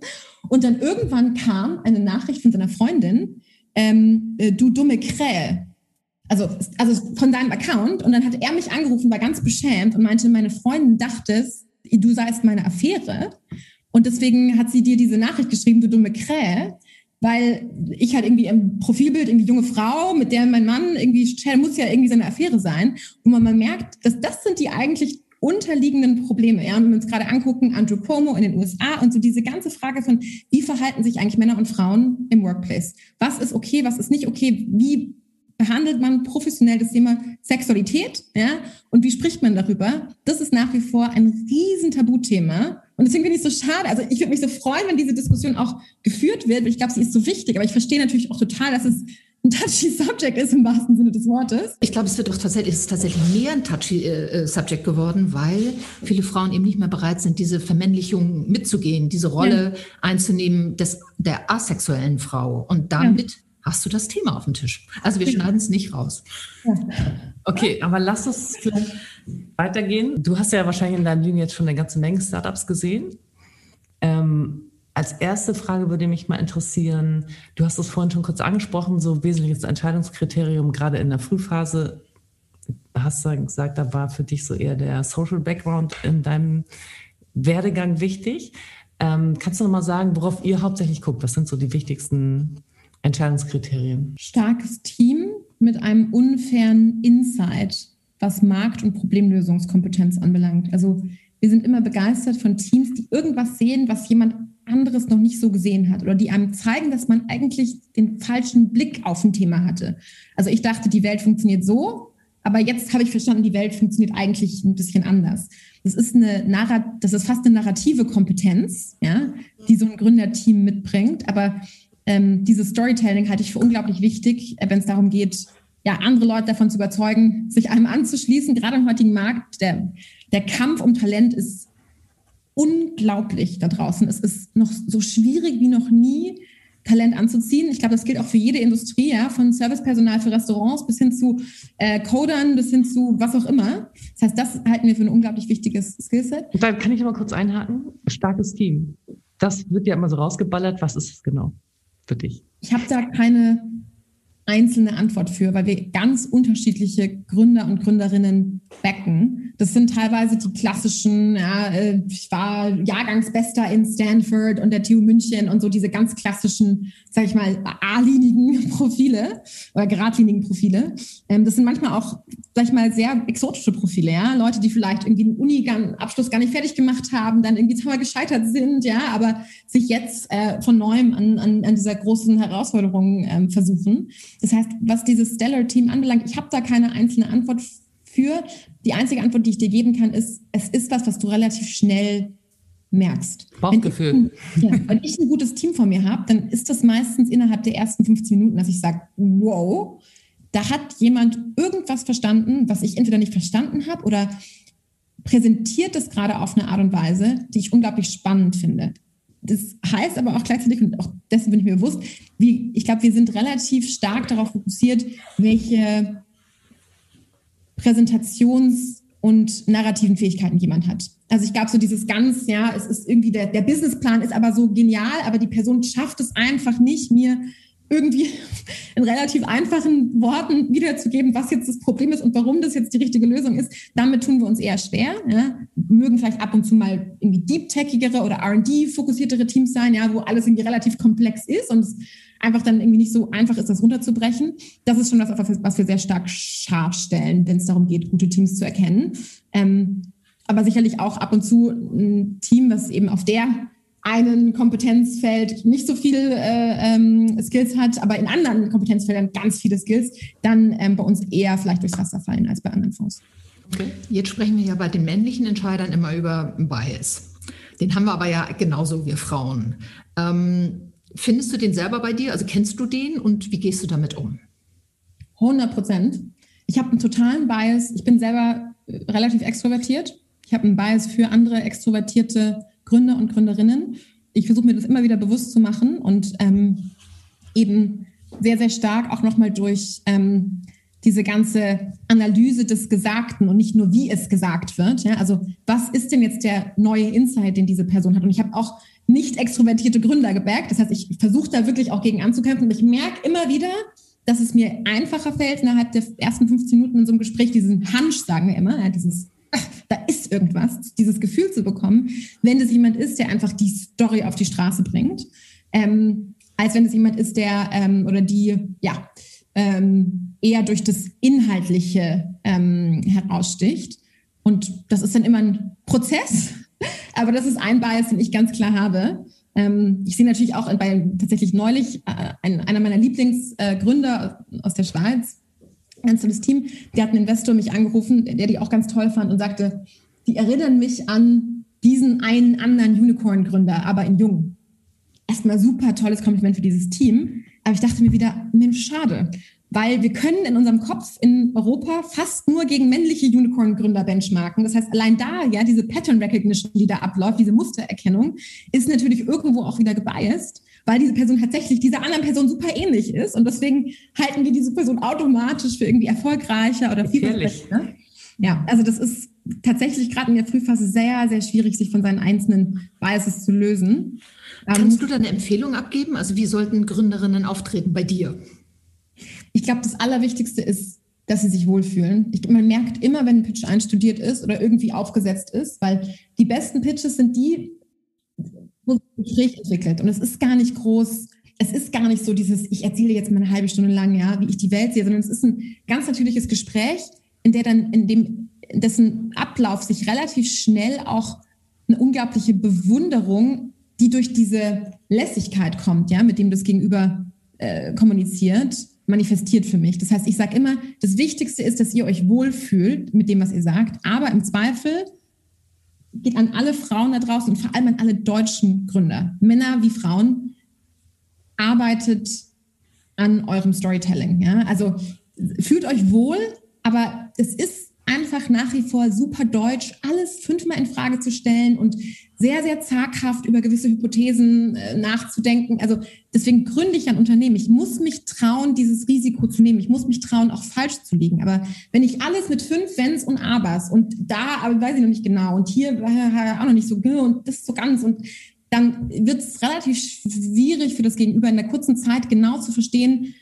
Und dann irgendwann kam eine Nachricht von seiner Freundin, ähm, äh, du dumme Krähe. Also, also von deinem Account. Und dann hat er mich angerufen, war ganz beschämt und meinte, meine Freundin dachte es, du seist meine Affäre. Und deswegen hat sie dir diese Nachricht geschrieben, du dumme Krähe, weil ich halt irgendwie im Profilbild irgendwie junge Frau, mit der mein Mann irgendwie, muss ja irgendwie seine Affäre sein, wo man mal merkt, dass das sind die eigentlich unterliegenden Probleme. Ja, und wenn wir uns gerade angucken, Andrew Cuomo in den USA und so diese ganze Frage von, wie verhalten sich eigentlich Männer und Frauen im Workplace? Was ist okay, was ist nicht okay? Wie behandelt man professionell das Thema Sexualität, ja, und wie spricht man darüber? Das ist nach wie vor ein riesen Tabuthema. Und deswegen finde ich es so schade. Also ich würde mich so freuen, wenn diese Diskussion auch geführt wird, weil ich glaube, sie ist so wichtig. Aber ich verstehe natürlich auch total, dass es ein touchy Subject ist im wahrsten Sinne des Wortes. Ich glaube, es wird doch tatsächlich, es ist tatsächlich mehr ein touchy äh, äh, Subject geworden, weil viele Frauen eben nicht mehr bereit sind, diese Vermännlichung mitzugehen, diese Rolle ja. einzunehmen des, der asexuellen Frau und damit ja hast du das Thema auf dem Tisch. Also wir schneiden es nicht raus. Okay, aber lass uns vielleicht weitergehen. Du hast ja wahrscheinlich in deinem Leben jetzt schon eine ganze Menge Startups gesehen. Ähm, als erste Frage würde mich mal interessieren, du hast es vorhin schon kurz angesprochen, so wesentliches Entscheidungskriterium, gerade in der Frühphase, hast du gesagt, da war für dich so eher der Social Background in deinem Werdegang wichtig. Ähm, kannst du noch mal sagen, worauf ihr hauptsächlich guckt? Was sind so die wichtigsten Entscheidungskriterien? Starkes Team mit einem unfairen Insight, was Markt- und Problemlösungskompetenz anbelangt. Also wir sind immer begeistert von Teams, die irgendwas sehen, was jemand anderes noch nicht so gesehen hat oder die einem zeigen, dass man eigentlich den falschen Blick auf ein Thema hatte. Also ich dachte, die Welt funktioniert so, aber jetzt habe ich verstanden, die Welt funktioniert eigentlich ein bisschen anders. Das ist eine das ist fast eine narrative Kompetenz, ja, die so ein Gründerteam mitbringt. Aber ähm, dieses Storytelling halte ich für unglaublich wichtig, äh, wenn es darum geht, ja, andere Leute davon zu überzeugen, sich einem anzuschließen. Gerade im heutigen Markt, der, der Kampf um Talent ist unglaublich da draußen. Es ist noch so schwierig wie noch nie, Talent anzuziehen. Ich glaube, das gilt auch für jede Industrie, ja, von Servicepersonal für Restaurants bis hin zu äh, Codern, bis hin zu was auch immer. Das heißt, das halten wir für ein unglaublich wichtiges Skillset. Da kann ich mal kurz einhaken. Starkes Team. Das wird ja immer so rausgeballert. Was ist es genau für dich? Ich habe da keine einzelne Antwort für, weil wir ganz unterschiedliche Gründer und Gründerinnen backen. Das sind teilweise die klassischen, ja, äh, ich war Jahrgangsbester in Stanford und der TU München und so diese ganz klassischen, sag ich mal, A-linigen Profile oder geradlinigen Profile. Ähm, das sind manchmal auch, sag ich mal, sehr exotische Profile, ja. Leute, die vielleicht irgendwie einen Uni-Abschluss gar nicht fertig gemacht haben, dann irgendwie zweimal gescheitert sind, ja, aber sich jetzt äh, von neuem an, an, an dieser großen Herausforderung ähm, versuchen. Das heißt, was dieses Stellar-Team anbelangt, ich habe da keine einzelne Antwort für. Die einzige Antwort, die ich dir geben kann, ist, es ist was, was du relativ schnell merkst. Bauchgefühl. Wenn ich, ja, wenn ich ein gutes Team vor mir habe, dann ist das meistens innerhalb der ersten 15 Minuten, dass ich sage, wow, da hat jemand irgendwas verstanden, was ich entweder nicht verstanden habe oder präsentiert es gerade auf eine Art und Weise, die ich unglaublich spannend finde. Das heißt aber auch gleichzeitig, und auch dessen bin ich mir bewusst, wie, ich glaube, wir sind relativ stark darauf fokussiert, welche Präsentations- und narrativen Fähigkeiten jemand hat. Also ich glaube, so dieses ganz, ja, es ist irgendwie der, der Businessplan ist aber so genial, aber die Person schafft es einfach nicht, mir irgendwie in relativ einfachen Worten wiederzugeben, was jetzt das Problem ist und warum das jetzt die richtige Lösung ist. Damit tun wir uns eher schwer. Ja. Mögen vielleicht ab und zu mal irgendwie deep-techigere oder R&D-fokussiertere Teams sein, ja, wo alles irgendwie relativ komplex ist und es einfach dann irgendwie nicht so einfach ist, das runterzubrechen. Das ist schon was, was wir sehr stark scharf stellen, wenn es darum geht, gute Teams zu erkennen. Ähm, aber sicherlich auch ab und zu ein Team, was eben auf der einen Kompetenzfeld nicht so viele äh, ähm, Skills hat, aber in anderen Kompetenzfeldern ganz viele Skills, dann ähm, bei uns eher vielleicht durchs Wasser fallen als bei anderen Fonds. Okay. Jetzt sprechen wir ja bei den männlichen Entscheidern immer über Bias. Den haben wir aber ja genauso wir Frauen. Ähm, findest du den selber bei dir? Also kennst du den und wie gehst du damit um? 100 Prozent. Ich habe einen totalen Bias. Ich bin selber äh, relativ extrovertiert. Ich habe einen Bias für andere extrovertierte Gründer und Gründerinnen. Ich versuche mir das immer wieder bewusst zu machen und ähm, eben sehr, sehr stark auch nochmal durch ähm, diese ganze Analyse des Gesagten und nicht nur, wie es gesagt wird. Ja? Also was ist denn jetzt der neue Insight, den diese Person hat? Und ich habe auch nicht extrovertierte Gründer gebergt. Das heißt, ich versuche da wirklich auch gegen anzukämpfen. Und ich merke immer wieder, dass es mir einfacher fällt, innerhalb der ersten 15 Minuten in so einem Gespräch diesen Hunch, sagen wir immer, ja, dieses da ist irgendwas, dieses Gefühl zu bekommen, wenn es jemand ist, der einfach die Story auf die Straße bringt, ähm, als wenn es jemand ist, der ähm, oder die, ja, ähm, eher durch das Inhaltliche ähm, heraussticht. Und das ist dann immer ein Prozess, aber das ist ein Bias, den ich ganz klar habe. Ähm, ich sehe natürlich auch bei tatsächlich neulich äh, ein, einer meiner Lieblingsgründer äh, aus der Schweiz, ganz tolles Team. Der hat einen Investor mich angerufen, der die auch ganz toll fand und sagte, die erinnern mich an diesen einen anderen Unicorn-Gründer, aber in jung. Erstmal super tolles Kompliment für dieses Team. Aber ich dachte mir wieder, Mensch, schade. Weil wir können in unserem Kopf in Europa fast nur gegen männliche Unicorn-Gründer benchmarken. Das heißt, allein da, ja, diese Pattern Recognition, die da abläuft, diese Mustererkennung, ist natürlich irgendwo auch wieder gebiased weil diese Person tatsächlich dieser anderen Person super ähnlich ist. Und deswegen halten wir diese Person automatisch für irgendwie erfolgreicher oder vielversprechender. Ne? Ja, also das ist tatsächlich gerade in der Frühphase sehr, sehr schwierig, sich von seinen einzelnen Biases zu lösen. Kannst du da eine Empfehlung abgeben? Also wie sollten Gründerinnen auftreten bei dir? Ich glaube, das Allerwichtigste ist, dass sie sich wohlfühlen. Ich, man merkt immer, wenn ein Pitch einstudiert ist oder irgendwie aufgesetzt ist, weil die besten Pitches sind die, Gespräch entwickelt. Und es ist gar nicht groß, es ist gar nicht so dieses, ich erzähle jetzt mal eine halbe Stunde lang, ja, wie ich die Welt sehe, sondern es ist ein ganz natürliches Gespräch, in der dann, in dem, dessen Ablauf sich relativ schnell auch eine unglaubliche Bewunderung, die durch diese Lässigkeit kommt, ja, mit dem das Gegenüber äh, kommuniziert, manifestiert für mich. Das heißt, ich sage immer, das Wichtigste ist, dass ihr euch wohlfühlt mit dem, was ihr sagt, aber im Zweifel geht an alle Frauen da draußen und vor allem an alle deutschen Gründer, Männer wie Frauen, arbeitet an eurem Storytelling. Ja? Also fühlt euch wohl, aber es ist einfach nach wie vor super deutsch, alles fünfmal in Frage zu stellen und sehr, sehr zaghaft über gewisse Hypothesen äh, nachzudenken. Also deswegen gründe ich ein Unternehmen. Ich muss mich trauen, dieses Risiko zu nehmen. Ich muss mich trauen, auch falsch zu liegen. Aber wenn ich alles mit fünf Wenns und Abers und da, aber weiß ich noch nicht genau und hier äh, auch noch nicht so und das so ganz und dann wird es relativ schwierig für das Gegenüber in der kurzen Zeit genau zu verstehen,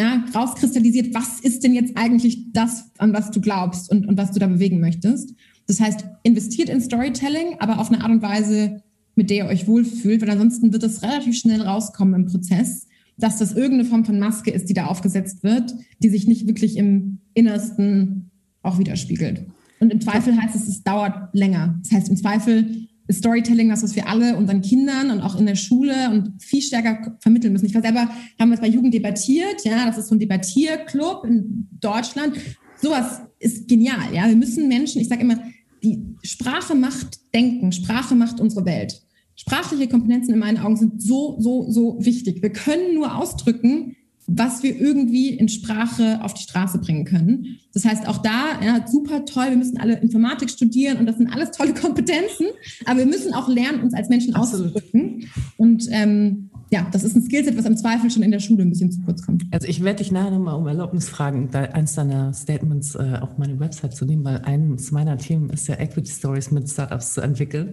ja, rauskristallisiert, was ist denn jetzt eigentlich das, an was du glaubst und, und was du da bewegen möchtest. Das heißt, investiert in Storytelling, aber auf eine Art und Weise, mit der ihr euch wohlfühlt, weil ansonsten wird es relativ schnell rauskommen im Prozess, dass das irgendeine Form von Maske ist, die da aufgesetzt wird, die sich nicht wirklich im Innersten auch widerspiegelt. Und im Zweifel heißt es, es dauert länger. Das heißt, im Zweifel Storytelling was, was wir alle unseren Kindern und auch in der Schule und viel stärker vermitteln müssen. Ich war selber damals bei Jugend debattiert, ja, das ist so ein Debattierclub in Deutschland. Sowas ist genial, ja. Wir müssen Menschen, ich sage immer, die Sprache macht Denken, Sprache macht unsere Welt. Sprachliche Kompetenzen in meinen Augen sind so, so, so wichtig. Wir können nur ausdrücken, was wir irgendwie in Sprache auf die Straße bringen können. Das heißt, auch da, ja, super toll, wir müssen alle Informatik studieren und das sind alles tolle Kompetenzen, aber wir müssen auch lernen, uns als Menschen Absolut. auszudrücken. Und ähm, ja, das ist ein Skillset, was im Zweifel schon in der Schule ein bisschen zu kurz kommt. Also ich werde dich nachher nochmal um Erlaubnis fragen, da eins deiner Statements äh, auf meine Website zu nehmen, weil eines meiner Themen ist ja Equity Stories mit Startups zu entwickeln.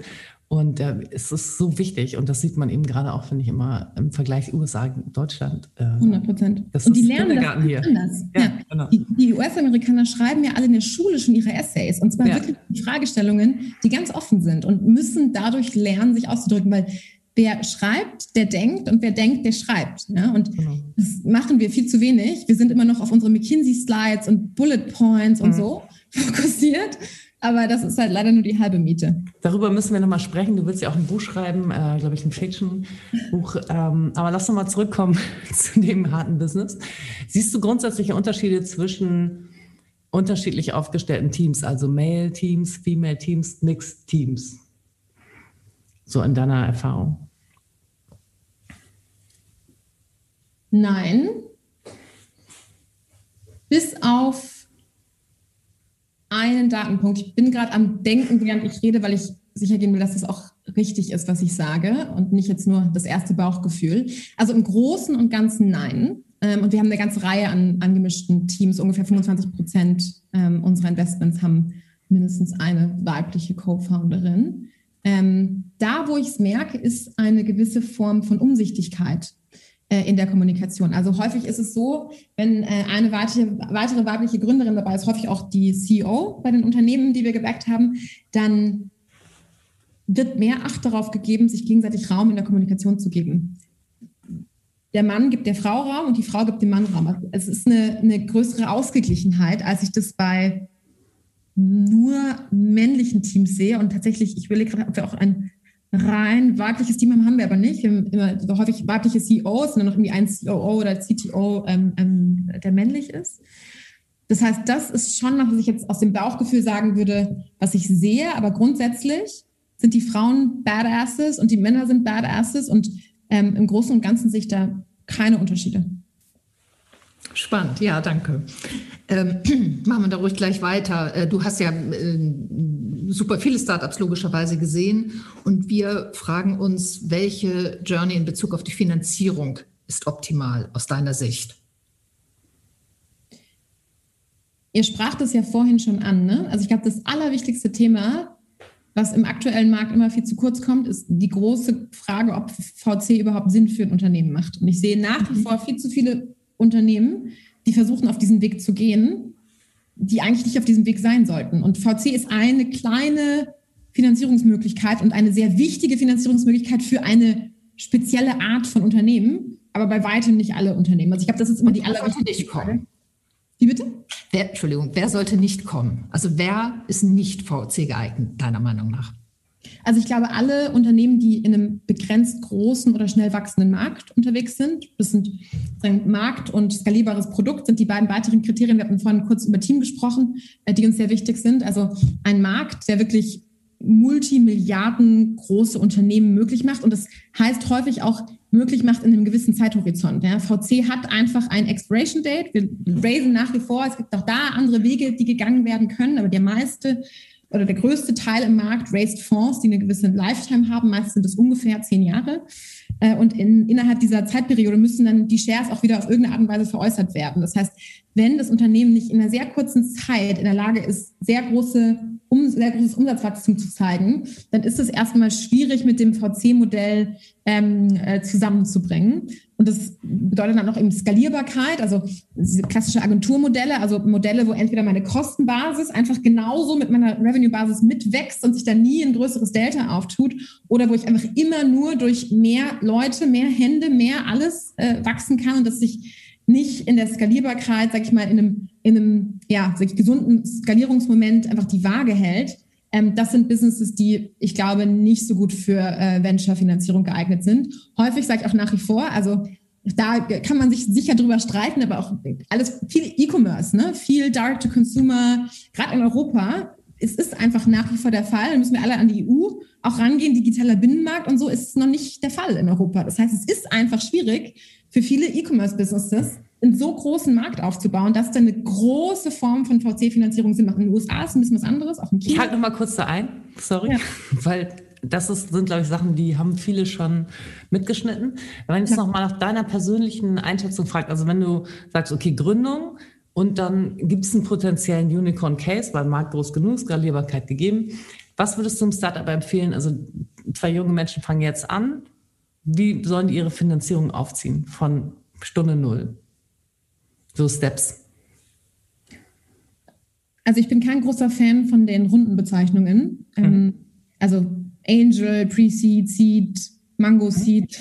Und äh, es ist so wichtig und das sieht man eben gerade auch, finde ich, immer im Vergleich USA, Deutschland. Äh, 100 Prozent. Und die lernen das hier. anders. Ja, ja. Genau. Die, die US-Amerikaner schreiben ja alle in der Schule schon ihre Essays und zwar ja. wirklich Fragestellungen, die ganz offen sind und müssen dadurch lernen, sich auszudrücken, weil wer schreibt, der denkt und wer denkt, der schreibt. Ja? Und genau. das machen wir viel zu wenig. Wir sind immer noch auf unsere McKinsey-Slides und Bullet Points und mhm. so fokussiert. Aber das ist halt leider nur die halbe Miete. Darüber müssen wir nochmal sprechen. Du willst ja auch ein Buch schreiben, äh, glaube ich, ein Fiction-Buch. Ähm, aber lass nochmal zurückkommen zu dem harten Business. Siehst du grundsätzliche Unterschiede zwischen unterschiedlich aufgestellten Teams, also Male-Teams, Female-Teams, Mixed-Teams? So in deiner Erfahrung? Nein. Bis auf einen Datenpunkt. Ich bin gerade am Denken, während ich rede, weil ich sicher gehen will, dass das auch richtig ist, was ich sage und nicht jetzt nur das erste Bauchgefühl. Also im Großen und Ganzen nein. Ähm, und wir haben eine ganze Reihe an angemischten Teams. Ungefähr 25 Prozent ähm, unserer Investments haben mindestens eine weibliche Co-Founderin. Ähm, da, wo ich es merke, ist eine gewisse Form von Umsichtigkeit in der Kommunikation. Also häufig ist es so, wenn äh, eine weitere, weitere weibliche Gründerin dabei ist, häufig auch die CEO bei den Unternehmen, die wir gebackt haben, dann wird mehr Acht darauf gegeben, sich gegenseitig Raum in der Kommunikation zu geben. Der Mann gibt der Frau Raum und die Frau gibt dem Mann Raum. Also es ist eine, eine größere Ausgeglichenheit, als ich das bei nur männlichen Teams sehe. Und tatsächlich, ich will gerade, ob wir auch ein rein weibliches Team haben wir aber nicht. Wir haben immer häufig weibliche CEOs und dann noch irgendwie ein COO oder CTO, ähm, ähm, der männlich ist. Das heißt, das ist schon was ich jetzt aus dem Bauchgefühl sagen würde, was ich sehe, aber grundsätzlich sind die Frauen Badasses und die Männer sind Badasses und ähm, im Großen und Ganzen sehe ich da keine Unterschiede. Spannend, ja, danke. Ähm, machen wir da ruhig gleich weiter. Äh, du hast ja äh, super viele Startups logischerweise gesehen und wir fragen uns, welche Journey in Bezug auf die Finanzierung ist optimal aus deiner Sicht? Ihr spracht es ja vorhin schon an. Ne? Also ich glaube, das allerwichtigste Thema was im aktuellen Markt immer viel zu kurz kommt, ist die große Frage, ob VC überhaupt Sinn für ein Unternehmen macht. Und ich sehe nach wie mhm. vor viel zu viele Unternehmen, die versuchen, auf diesen Weg zu gehen, die eigentlich nicht auf diesem Weg sein sollten. Und VC ist eine kleine Finanzierungsmöglichkeit und eine sehr wichtige Finanzierungsmöglichkeit für eine spezielle Art von Unternehmen, aber bei weitem nicht alle Unternehmen. Also ich glaube, das ist immer die allerwichtigste Frage. Wie bitte? Wer, Entschuldigung, wer sollte nicht kommen? Also wer ist nicht VC geeignet, deiner Meinung nach? Also ich glaube, alle Unternehmen, die in einem begrenzt großen oder schnell wachsenden Markt unterwegs sind, das sind Markt und skalierbares Produkt, sind die beiden weiteren Kriterien. Wir hatten vorhin kurz über Team gesprochen, äh, die uns sehr wichtig sind. Also ein Markt, der wirklich Multimilliarden große Unternehmen möglich macht. Und das heißt häufig auch möglich macht in einem gewissen Zeithorizont. Ja. VC hat einfach ein Expiration Date. Wir raisen nach wie vor. Es gibt auch da andere Wege, die gegangen werden können. Aber der meiste oder der größte Teil im Markt raised Fonds, die eine gewisse Lifetime haben. Meist sind es ungefähr zehn Jahre. Äh, und in, innerhalb dieser Zeitperiode müssen dann die Shares auch wieder auf irgendeine Art und Weise veräußert werden. Das heißt, wenn das Unternehmen nicht in einer sehr kurzen Zeit in der Lage ist, sehr große um sehr großes Umsatzwachstum zu zeigen, dann ist es erstmal schwierig, mit dem VC-Modell ähm, äh, zusammenzubringen. Und das bedeutet dann auch eben Skalierbarkeit, also klassische Agenturmodelle, also Modelle, wo entweder meine Kostenbasis einfach genauso mit meiner Revenue-Basis mitwächst und sich dann nie ein größeres Delta auftut, oder wo ich einfach immer nur durch mehr Leute, mehr Hände, mehr alles äh, wachsen kann und dass sich nicht in der Skalierbarkeit, sag ich mal, in einem, in einem ja, ich, gesunden Skalierungsmoment einfach die Waage hält. Ähm, das sind Businesses, die ich glaube nicht so gut für äh, Venture-Finanzierung geeignet sind. Häufig sage ich auch nach wie vor, also da kann man sich sicher drüber streiten, aber auch alles viel E-Commerce, ne? viel Direct-to-Consumer, gerade in Europa. Es ist einfach nach wie vor der Fall. Da müssen wir alle an die EU auch rangehen. Digitaler Binnenmarkt und so ist es noch nicht der Fall in Europa. Das heißt, es ist einfach schwierig, für viele E-Commerce-Businesses einen so großen Markt aufzubauen, dass dann eine große Form von VC-Finanzierung Sinn macht. In den USA ist ein bisschen was anderes, auch in China. Ich halte noch mal kurz da ein, sorry, ja. weil das ist, sind, glaube ich, Sachen, die haben viele schon mitgeschnitten. Wenn ich es ja. noch mal nach deiner persönlichen Einschätzung fragt, also wenn du sagst, okay, Gründung und dann gibt es einen potenziellen Unicorn-Case, weil Markt groß genug, Skalierbarkeit gegeben. Was würdest du einem Startup empfehlen? Also zwei junge Menschen fangen jetzt an, wie sollen die ihre Finanzierung aufziehen von Stunde Null? So Steps. Also ich bin kein großer Fan von den Rundenbezeichnungen. Mhm. Ähm, also Angel, Pre-Seed, Seed, Mango mhm. Seed.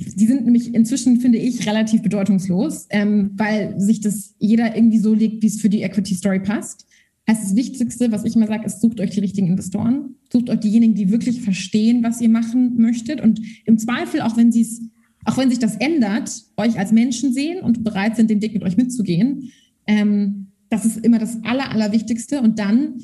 Die sind nämlich inzwischen, finde ich, relativ bedeutungslos, ähm, weil sich das jeder irgendwie so legt, wie es für die Equity Story passt. Heißt, das Wichtigste, was ich immer sage, ist, sucht euch die richtigen Investoren. Sucht euch diejenigen, die wirklich verstehen, was ihr machen möchtet. Und im Zweifel, auch wenn sie es, auch wenn sich das ändert, euch als Menschen sehen und bereit sind, den Weg mit euch mitzugehen. Ähm, das ist immer das Aller, Allerwichtigste. Und dann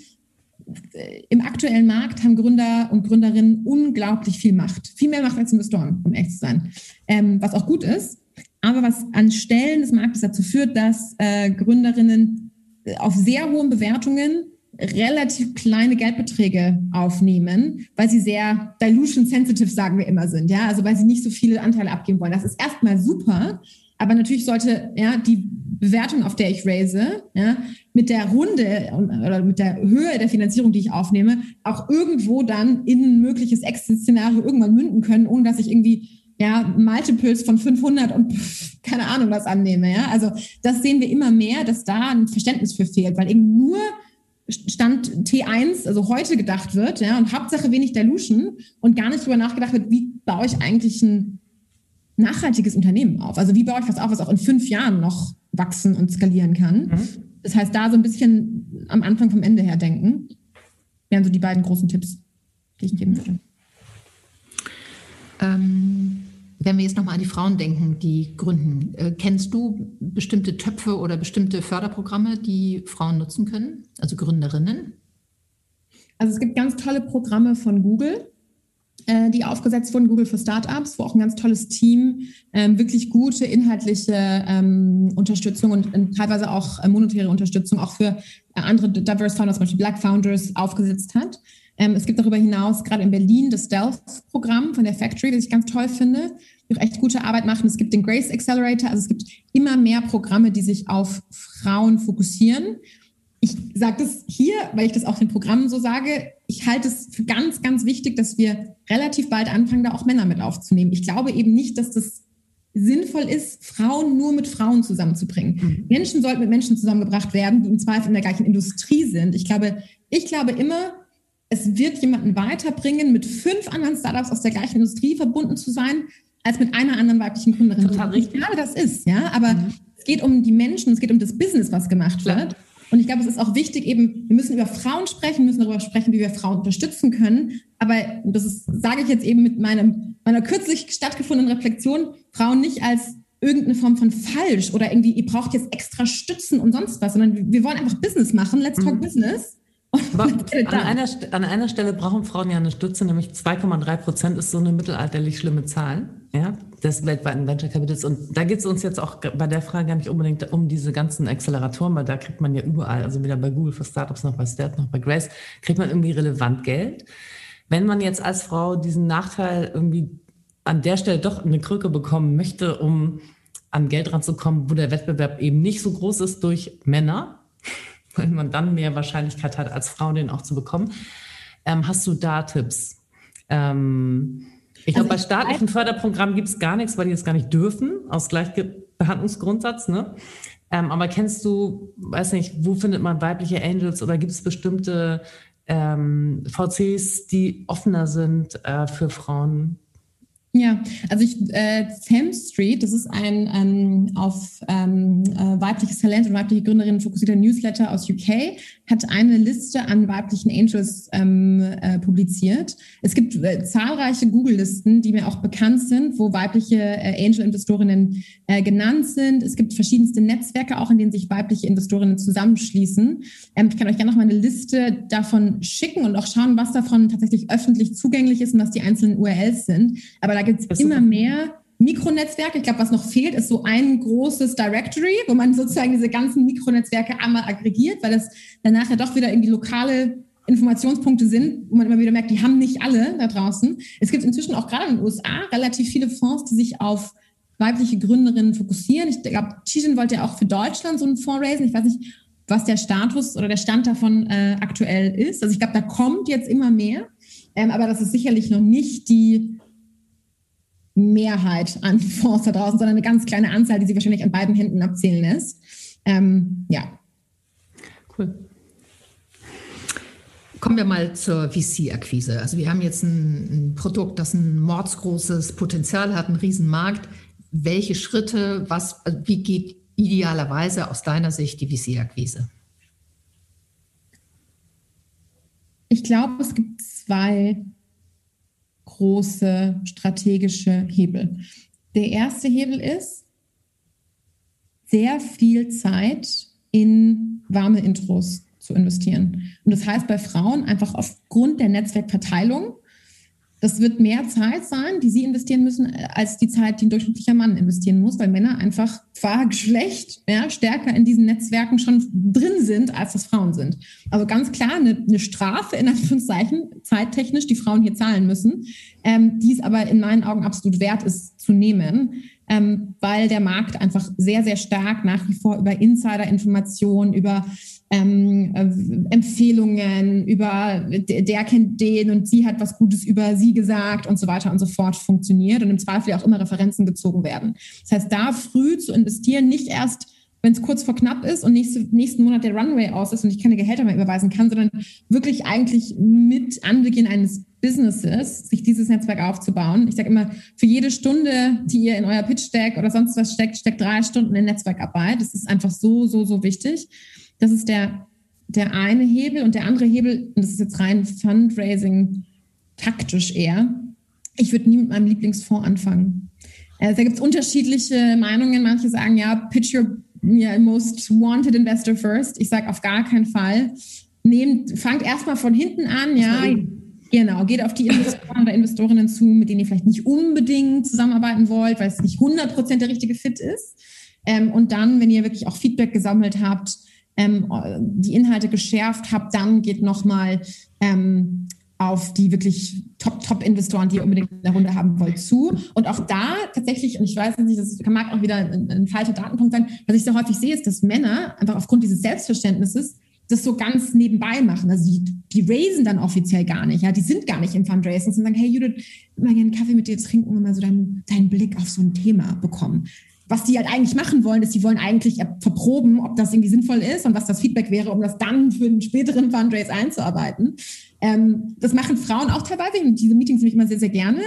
im aktuellen Markt haben Gründer und Gründerinnen unglaublich viel Macht. Viel mehr Macht als Investoren, um echt zu sein. Ähm, was auch gut ist. Aber was an Stellen des Marktes dazu führt, dass äh, Gründerinnen auf sehr hohen Bewertungen relativ kleine Geldbeträge aufnehmen, weil sie sehr dilution sensitive, sagen wir immer sind, ja, also weil sie nicht so viele Anteile abgeben wollen. Das ist erstmal super, aber natürlich sollte ja die Bewertung, auf der ich raise, ja, mit der Runde oder mit der Höhe der Finanzierung, die ich aufnehme, auch irgendwo dann in ein mögliches Exit-Szenario irgendwann münden können, ohne dass ich irgendwie ja, Multiples von 500 und pff, keine Ahnung was annehme. Ja? Also das sehen wir immer mehr, dass da ein Verständnis für fehlt, weil eben nur Stand T1, also heute gedacht wird, ja, und Hauptsache wenig Dilution und gar nicht drüber nachgedacht wird, wie baue ich eigentlich ein nachhaltiges Unternehmen auf? Also wie baue ich was auf, was auch in fünf Jahren noch wachsen und skalieren kann? Mhm. Das heißt, da so ein bisschen am Anfang vom Ende her denken, wären so die beiden großen Tipps, die ich geben würde. Ähm wenn wir jetzt nochmal an die Frauen denken, die gründen, äh, kennst du bestimmte Töpfe oder bestimmte Förderprogramme, die Frauen nutzen können, also Gründerinnen? Also es gibt ganz tolle Programme von Google, äh, die aufgesetzt wurden, Google für Startups, wo auch ein ganz tolles Team ähm, wirklich gute inhaltliche ähm, Unterstützung und, und, teilweise auch äh, monetäre Unterstützung auch für äh, andere Diverse Founders, zum Beispiel Black Founders, aufgesetzt hat. Ähm, es gibt darüber hinaus gerade in Berlin das Stealth-Programm von der Factory, das ich ganz toll finde, die auch echt gute Arbeit machen. Es gibt den Grace Accelerator, also es gibt immer mehr Programme, die sich auf Frauen fokussieren. Ich sage das hier, weil ich das auch den Programmen so sage. Ich halte es für ganz, ganz wichtig, dass wir relativ bald anfangen, da auch Männer mit aufzunehmen. Ich glaube eben nicht, dass das sinnvoll ist, Frauen nur mit Frauen zusammenzubringen. Mhm. Menschen sollten mit Menschen zusammengebracht werden, die im Zweifel in der gleichen Industrie sind. Ich glaube, ich glaube immer, es wird jemanden weiterbringen, mit fünf anderen Startups aus der gleichen Industrie verbunden zu sein, als mit einer anderen weiblichen Gründerin. Total richtig. Ich glaube, das ist, ja, aber mhm. es geht um die Menschen, es geht um das Business, was gemacht wird. Und ich glaube, es ist auch wichtig, eben, wir müssen über Frauen sprechen, müssen darüber sprechen, wie wir Frauen unterstützen können. Aber das ist, sage ich jetzt eben mit meinem, meiner kürzlich stattgefundenen Reflexion, Frauen nicht als irgendeine Form von falsch oder irgendwie, ihr braucht jetzt extra Stützen und sonst was, sondern wir wollen einfach Business machen. Let's talk mhm. Business. an, einer, an einer Stelle brauchen Frauen ja eine Stütze, nämlich 2,3 Prozent ist so eine mittelalterlich schlimme Zahl ja, des weltweiten Venture Capitals. Und da geht es uns jetzt auch bei der Frage gar nicht unbedingt um diese ganzen Acceleratoren, weil da kriegt man ja überall, also weder bei Google für Startups noch bei Start noch bei Grace, kriegt man irgendwie relevant Geld. Wenn man jetzt als Frau diesen Nachteil irgendwie an der Stelle doch eine Krücke bekommen möchte, um an Geld ranzukommen, wo der Wettbewerb eben nicht so groß ist durch Männer, weil man dann mehr Wahrscheinlichkeit hat, als Frau den auch zu bekommen. Ähm, hast du da Tipps? Ähm, ich also glaube, bei staatlichen Förderprogrammen gibt es gar nichts, weil die es gar nicht dürfen, aus Gleichbehandlungsgrundsatz. Ne? Ähm, aber kennst du, weiß nicht, wo findet man weibliche Angels oder gibt es bestimmte ähm, VCs, die offener sind äh, für Frauen? Ja, also ich, äh, Fem Street, das ist ein ähm, auf ähm, äh, weibliches Talent und weibliche Gründerinnen fokussierter Newsletter aus UK, hat eine Liste an weiblichen Angels ähm, äh, publiziert. Es gibt äh, zahlreiche Google-Listen, die mir auch bekannt sind, wo weibliche äh, Angel-Investorinnen äh, genannt sind. Es gibt verschiedenste Netzwerke auch, in denen sich weibliche Investorinnen zusammenschließen. Ähm, ich kann euch gerne noch mal eine Liste davon schicken und auch schauen, was davon tatsächlich öffentlich zugänglich ist und was die einzelnen URLs sind. Aber da gibt es immer mehr Mikronetzwerke. Ich glaube, was noch fehlt, ist so ein großes Directory, wo man sozusagen diese ganzen Mikronetzwerke einmal aggregiert, weil das danach ja doch wieder irgendwie lokale Informationspunkte sind, wo man immer wieder merkt, die haben nicht alle da draußen. Es gibt inzwischen auch gerade in den USA relativ viele Fonds, die sich auf weibliche Gründerinnen fokussieren. Ich glaube, Tijen wollte ja auch für Deutschland so einen Fonds raisen. Ich weiß nicht, was der Status oder der Stand davon äh, aktuell ist. Also ich glaube, da kommt jetzt immer mehr, ähm, aber das ist sicherlich noch nicht die Mehrheit an Fonds da draußen, sondern eine ganz kleine Anzahl, die sie wahrscheinlich an beiden Händen abzählen lässt. Ähm, ja. Cool. Kommen wir mal zur VC-Akquise. Also wir haben jetzt ein, ein, Produkt, das ein mordsgroßes Potenzial hat, einen Riesenmarkt. Welche Schritte, was, also wie geht idealerweise aus deiner Sicht die VC-Akquise? Ich glaube, es gibt zwei große strategische Hebel. Der erste Hebel ist sehr viel Zeit in warme Intros zu investieren. Und das heißt bei Frauen einfach aufgrund der Netzwerkverteilung das wird mehr Zeit sein, die sie investieren müssen, als die Zeit, die ein durchschnittlicher Mann investieren muss, weil Männer einfach qua Geschlecht ja, stärker in diesen Netzwerken schon drin sind, als das Frauen sind. Also ganz klar eine, eine Strafe in Anführungszeichen, zeittechnisch, die Frauen hier zahlen müssen, ähm, die es aber in meinen Augen absolut wert ist zu nehmen, ähm, weil der Markt einfach sehr, sehr stark nach wie vor über Insider-Informationen, über ähm, äh, Empfehlungen über der kennt den und sie hat was Gutes über sie gesagt und so weiter und so fort funktioniert und im Zweifel auch immer Referenzen gezogen werden. Das heißt, da früh zu investieren, nicht erst wenn es kurz vor knapp ist und nächste, nächsten Monat der Runway aus ist und ich keine Gehälter mehr überweisen kann, sondern wirklich eigentlich mit Anbeginn eines Businesses, sich dieses Netzwerk aufzubauen. Ich sage immer, für jede Stunde, die ihr in euer Pitch-Deck oder sonst was steckt, steckt drei Stunden in Netzwerkarbeit. Das ist einfach so, so, so wichtig. Das ist der, der eine Hebel. Und der andere Hebel, und das ist jetzt rein Fundraising taktisch eher, ich würde nie mit meinem Lieblingsfonds anfangen. Also da gibt es unterschiedliche Meinungen. Manche sagen, ja, pitch your yeah, most wanted investor first. Ich sage auf gar keinen Fall. Nehmt, fangt erstmal von hinten an, ja. Genau, geht auf die Investoren oder Investorinnen zu, mit denen ihr vielleicht nicht unbedingt zusammenarbeiten wollt, weil es nicht 100% der richtige Fit ist. Ähm, und dann, wenn ihr wirklich auch Feedback gesammelt habt, ähm, die Inhalte geschärft habt, dann geht nochmal ähm, auf die wirklich Top-Top-Investoren, die ihr unbedingt in der Runde haben wollt, zu. Und auch da tatsächlich, und ich weiß nicht, das mag auch wieder ein, ein falscher Datenpunkt sein, was ich sehr häufig sehe, ist, dass Männer einfach aufgrund dieses Selbstverständnisses das so ganz nebenbei machen. Also die, die raisen dann offiziell gar nicht, ja, die sind gar nicht im Fundraising, sondern sagen, hey Judith, immer gerne einen Kaffee mit dir trinken und mal so deinen, deinen Blick auf so ein Thema bekommen. Was die halt eigentlich machen wollen, ist, die wollen eigentlich verproben, ob das irgendwie sinnvoll ist und was das Feedback wäre, um das dann für einen späteren Fundraise einzuarbeiten. Ähm, das machen Frauen auch teilweise und diese Meetings nehme ich immer sehr, sehr gerne.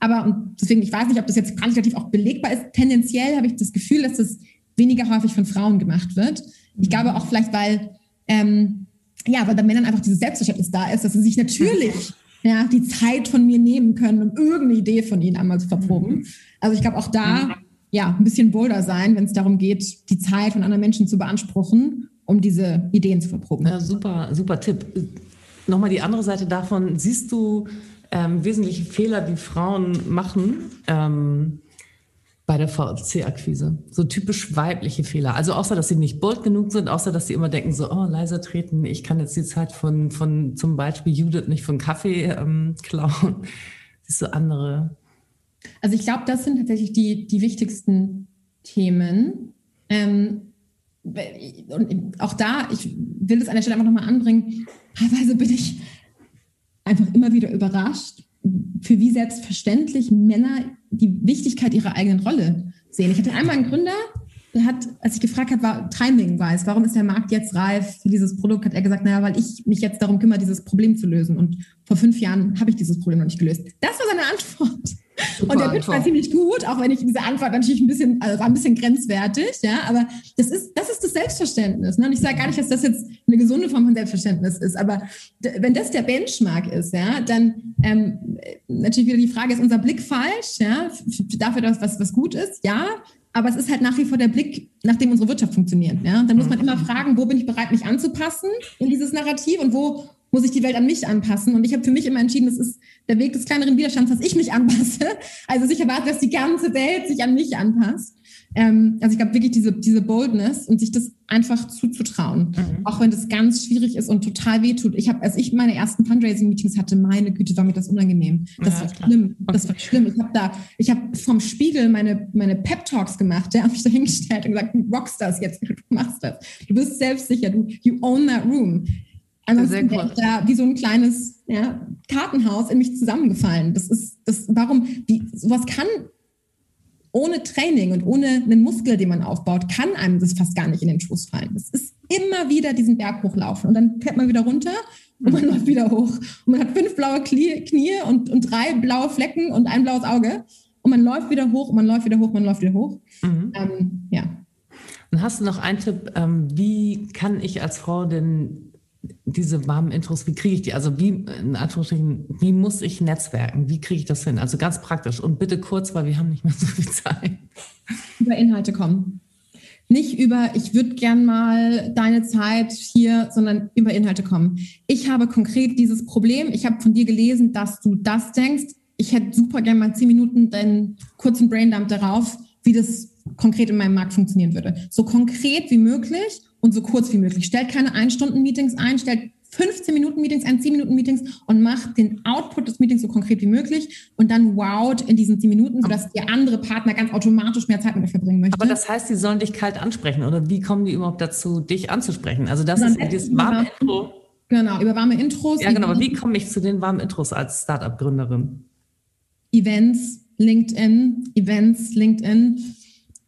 Aber und deswegen, ich weiß nicht, ob das jetzt quantitativ auch belegbar ist. Tendenziell habe ich das Gefühl, dass das weniger häufig von Frauen gemacht wird. Ich glaube auch vielleicht, weil ähm, ja, weil bei Männern einfach dieses Selbstverständnis da ist, dass sie sich natürlich ja, die Zeit von mir nehmen können, um irgendeine Idee von ihnen einmal zu verproben. Mhm. Also ich glaube auch da ja ein bisschen bolder sein, wenn es darum geht, die Zeit von anderen Menschen zu beanspruchen, um diese Ideen zu verproben. Ja, super, super Tipp. Nochmal die andere Seite davon. Siehst du ähm, wesentliche Fehler, die Frauen machen? Ähm, bei der VC-Akquise. So typisch weibliche Fehler. Also außer, dass sie nicht bold genug sind, außer, dass sie immer denken so, oh, leiser treten, ich kann jetzt die Zeit von, von zum Beispiel Judith nicht von Kaffee ähm, klauen. Siehst du andere? Also ich glaube, das sind tatsächlich die, die wichtigsten Themen. Ähm, und auch da, ich will das an der Stelle einfach nochmal anbringen, teilweise bin ich einfach immer wieder überrascht, für wie selbstverständlich Männer die Wichtigkeit ihrer eigenen Rolle sehen. Ich hatte einmal einen Gründer, der hat, als ich gefragt habe, war Timing weiß, warum ist der Markt jetzt reif für dieses Produkt, hat er gesagt, naja, weil ich mich jetzt darum kümmere, dieses Problem zu lösen. Und vor fünf Jahren habe ich dieses Problem noch nicht gelöst. Das war seine Antwort. Super und der Pitch war ziemlich gut, auch wenn ich diese Antwort natürlich ein bisschen, also war ein bisschen grenzwertig, ja, aber das ist, das ist das Selbstverständnis. Ne? Und ich sage gar nicht, dass das jetzt eine gesunde Form von Selbstverständnis ist, aber wenn das der Benchmark ist, ja, dann ähm, natürlich wieder die Frage, ist unser Blick falsch, ja, dafür, dass was, was gut ist, ja, aber es ist halt nach wie vor der Blick, nach dem unsere Wirtschaft funktioniert. Ja? Dann muss man immer fragen, wo bin ich bereit, mich anzupassen in dieses Narrativ und wo muss ich die Welt an mich anpassen. Und ich habe für mich immer entschieden, das ist der Weg des kleineren Widerstands, dass ich mich anpasse. Also ich erwarte, dass die ganze Welt sich an mich anpasst. Ähm, also ich glaube wirklich diese, diese Boldness und sich das einfach zuzutrauen, mhm. auch wenn das ganz schwierig ist und total wehtut. Ich habe, als ich meine ersten Fundraising-Meetings hatte, meine Güte, war mir das unangenehm. Das ja, war schlimm. Okay. Das war schlimm. Ich habe da, ich habe vom Spiegel meine, meine Pep-Talks gemacht, der ja, habe mich da hingestellt und gesagt, du rockst das jetzt, du machst das. Du bist selbstsicher, du, you own that room. Ansonsten wäre ich da wie so ein kleines ja, Kartenhaus in mich zusammengefallen. Das ist, das, warum, wie, sowas kann ohne Training und ohne einen Muskel, den man aufbaut, kann einem das fast gar nicht in den Schoß fallen. Das ist immer wieder diesen Berg hochlaufen und dann fährt man wieder runter und man läuft wieder hoch. Und man hat fünf blaue Knie und, und drei blaue Flecken und ein blaues Auge. Und man läuft wieder hoch und man läuft wieder hoch, man läuft wieder hoch. Mhm. Ähm, ja. Und hast du noch einen Tipp, ähm, wie kann ich als Frau denn diese warmen Intros, wie kriege ich die? Also wie, in Anführungsstrichen, wie muss ich netzwerken? Wie kriege ich das hin? Also ganz praktisch und bitte kurz, weil wir haben nicht mehr so viel Zeit. Über Inhalte kommen. Nicht über, ich würde gern mal deine Zeit hier, sondern über Inhalte kommen. Ich habe konkret dieses Problem. Ich habe von dir gelesen, dass du das denkst. Ich hätte super gern mal zehn Minuten deinen kurzen Braindump darauf, wie das konkret in meinem Markt funktionieren würde. So konkret wie möglich und so kurz wie möglich. Stellt keine Ein-Stunden-Meetings ein, stellt 15 Minuten Meetings ein, 10 Minuten Meetings und macht den Output des Meetings so konkret wie möglich und dann wowt in diesen 10 Minuten, sodass der andere Partner ganz automatisch mehr Zeit mit dir verbringen möchte. Aber das heißt, die sollen dich kalt ansprechen oder wie kommen die überhaupt dazu, dich anzusprechen? Also das ist dieses warme Intro. Genau, über warme Intros. Ja, genau, aber wie komme ich zu den warmen Intros als Startup-Gründerin? Events, LinkedIn, Events, LinkedIn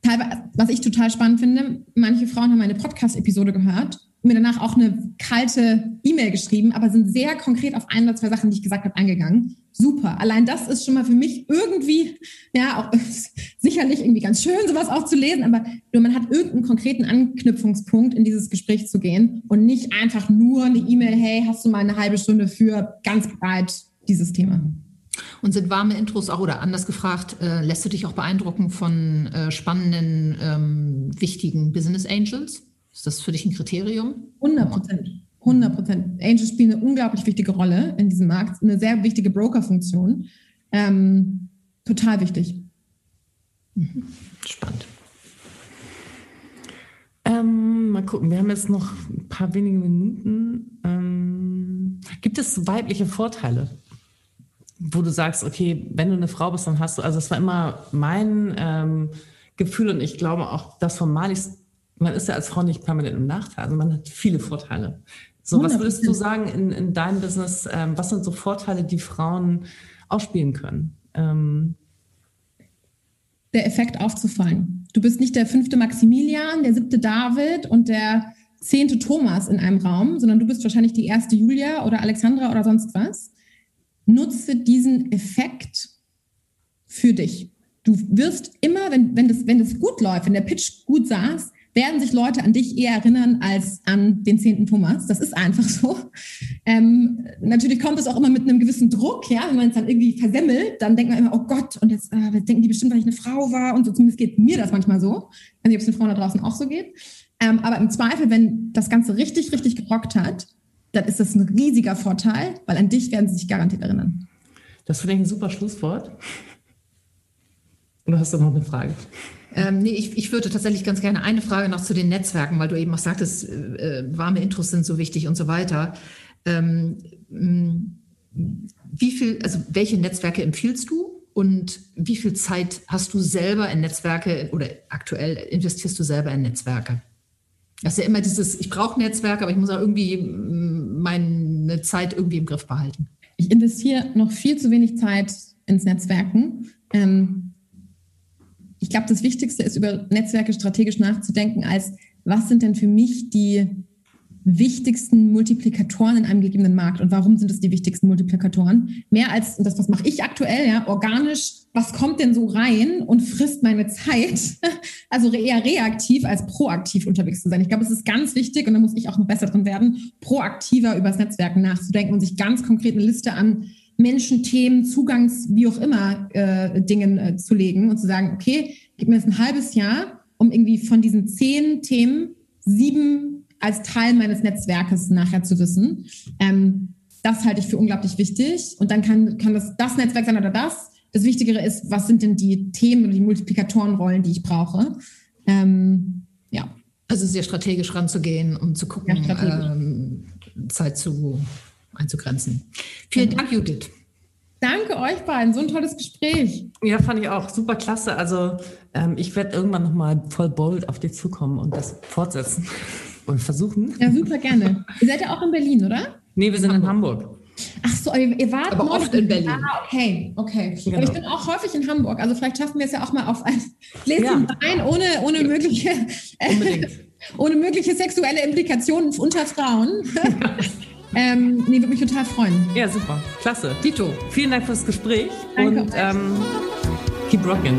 was ich total spannend finde, manche Frauen haben eine Podcast-Episode gehört und mir danach auch eine kalte E-Mail geschrieben, aber sind sehr konkret auf ein oder zwei Sachen, die ich gesagt habe, eingegangen. Super. Allein das ist schon mal für mich irgendwie, ja, auch sicherlich irgendwie ganz schön, sowas auch zu lesen, aber nur man hat irgendeinen konkreten Anknüpfungspunkt, in dieses Gespräch zu gehen und nicht einfach nur eine E-Mail, hey, hast du mal eine halbe Stunde für ganz breit dieses Thema. Und sind warme Intros auch, oder anders gefragt, äh, lässt du dich auch beeindrucken von äh, spannenden, ähm, wichtigen Business Angels? Ist das für dich ein Kriterium? 100 Prozent. 100 Prozent. Angels spielen eine unglaublich wichtige Rolle in diesem Markt, eine sehr wichtige Broker-Funktion. Ähm, total wichtig. Mhm. Spannend. Ähm, mal gucken, wir haben jetzt noch ein paar wenige Minuten. Ähm, gibt es weibliche Vorteile wo du sagst, okay, wenn du eine Frau bist, dann hast du, also es war immer mein ähm, Gefühl und ich glaube auch das von Malis man ist ja als Frau nicht permanent im Nachteil. Also man hat viele Vorteile. So, was würdest du sagen in, in deinem Business? Ähm, was sind so Vorteile, die Frauen ausspielen können? Ähm, der Effekt aufzufallen. Du bist nicht der fünfte Maximilian, der siebte David und der zehnte Thomas in einem Raum, sondern du bist wahrscheinlich die erste Julia oder Alexandra oder sonst was. Nutze diesen Effekt für dich. Du wirst immer, wenn, wenn, das, wenn das gut läuft, wenn der Pitch gut saß, werden sich Leute an dich eher erinnern als an den zehnten Thomas. Das ist einfach so. Ähm, natürlich kommt es auch immer mit einem gewissen Druck, ja, wenn man es dann irgendwie versemmelt, dann denkt man immer, oh Gott, und jetzt äh, denken die bestimmt, weil ich eine Frau war und so. Zumindest geht mir das manchmal so. Nicht, ob es den Frauen da draußen auch so geht. Ähm, aber im Zweifel, wenn das Ganze richtig, richtig gerockt hat, dann ist das ein riesiger Vorteil, weil an dich werden sie sich garantiert erinnern. Das finde ich ein super Schlusswort. Oder hast du noch eine Frage? Ähm, nee, ich, ich würde tatsächlich ganz gerne eine Frage noch zu den Netzwerken, weil du eben auch sagtest, äh, warme Intros sind so wichtig und so weiter. Ähm, wie viel, also welche Netzwerke empfiehlst du und wie viel Zeit hast du selber in Netzwerke oder aktuell investierst du selber in Netzwerke? Das ist ja immer dieses, ich brauche Netzwerke, aber ich muss auch irgendwie meine Zeit irgendwie im Griff behalten. Ich investiere noch viel zu wenig Zeit ins Netzwerken. Ähm, ich glaube, das Wichtigste ist, über Netzwerke strategisch nachzudenken, als was sind denn für mich die wichtigsten Multiplikatoren in einem gegebenen Markt und warum sind es die wichtigsten Multiplikatoren? Mehr als, und das, was mache ich aktuell, ja, organisch, was kommt denn so rein und frisst meine Zeit? Also eher reaktiv als proaktiv unterwegs zu sein. Ich glaube, es ist ganz wichtig und da muss ich auch noch besser drin werden, proaktiver über das Netzwerken nachzudenken und sich ganz konkret eine Liste an Menschen, Themen, Zugangs, wie auch immer, äh, Dingen äh, zu legen und zu sagen, okay, gib mir jetzt ein halbes Jahr, um irgendwie von diesen zehn Themen sieben als Teil meines Netzwerkes nachher zu wissen. Ähm, das halte ich für unglaublich wichtig. Und dann kann, kann das das Netzwerk sein oder das. Das Wichtigere ist, was sind denn die Themen oder die Multiplikatorenrollen, die ich brauche? Ähm, ja. Also sehr strategisch ranzugehen, um zu gucken, ja, ähm, Zeit zu einzugrenzen. Vielen Dank, Judith. Danke euch beiden, so ein tolles Gespräch. Ja, fand ich auch super klasse. Also ähm, ich werde irgendwann nochmal voll bold auf dich zukommen und das fortsetzen und versuchen. Ja, super gerne. Ihr seid ja auch in Berlin, oder? Nee, wir sind Hamburg. in Hamburg. Ach so, ihr wart aber oft in Berlin. Ah, okay, okay. Genau. Aber ich bin auch häufig in Hamburg. Also vielleicht schaffen wir es ja auch mal auf ein Gläschen ja. Wein ohne, ohne mögliche, ohne mögliche sexuelle Implikationen unter Frauen. Ja. Ähm, nee, würde mich total freuen. Ja, super. Klasse. Tito. Vielen Dank fürs Gespräch Danke und ähm, keep rocking.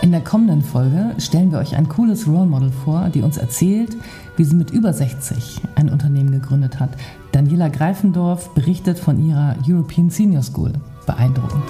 In der kommenden Folge stellen wir euch ein cooles Role Model vor, die uns erzählt, wie sie mit über 60 ein Unternehmen gegründet hat. Daniela Greifendorf berichtet von ihrer European Senior School. Beeindruckend.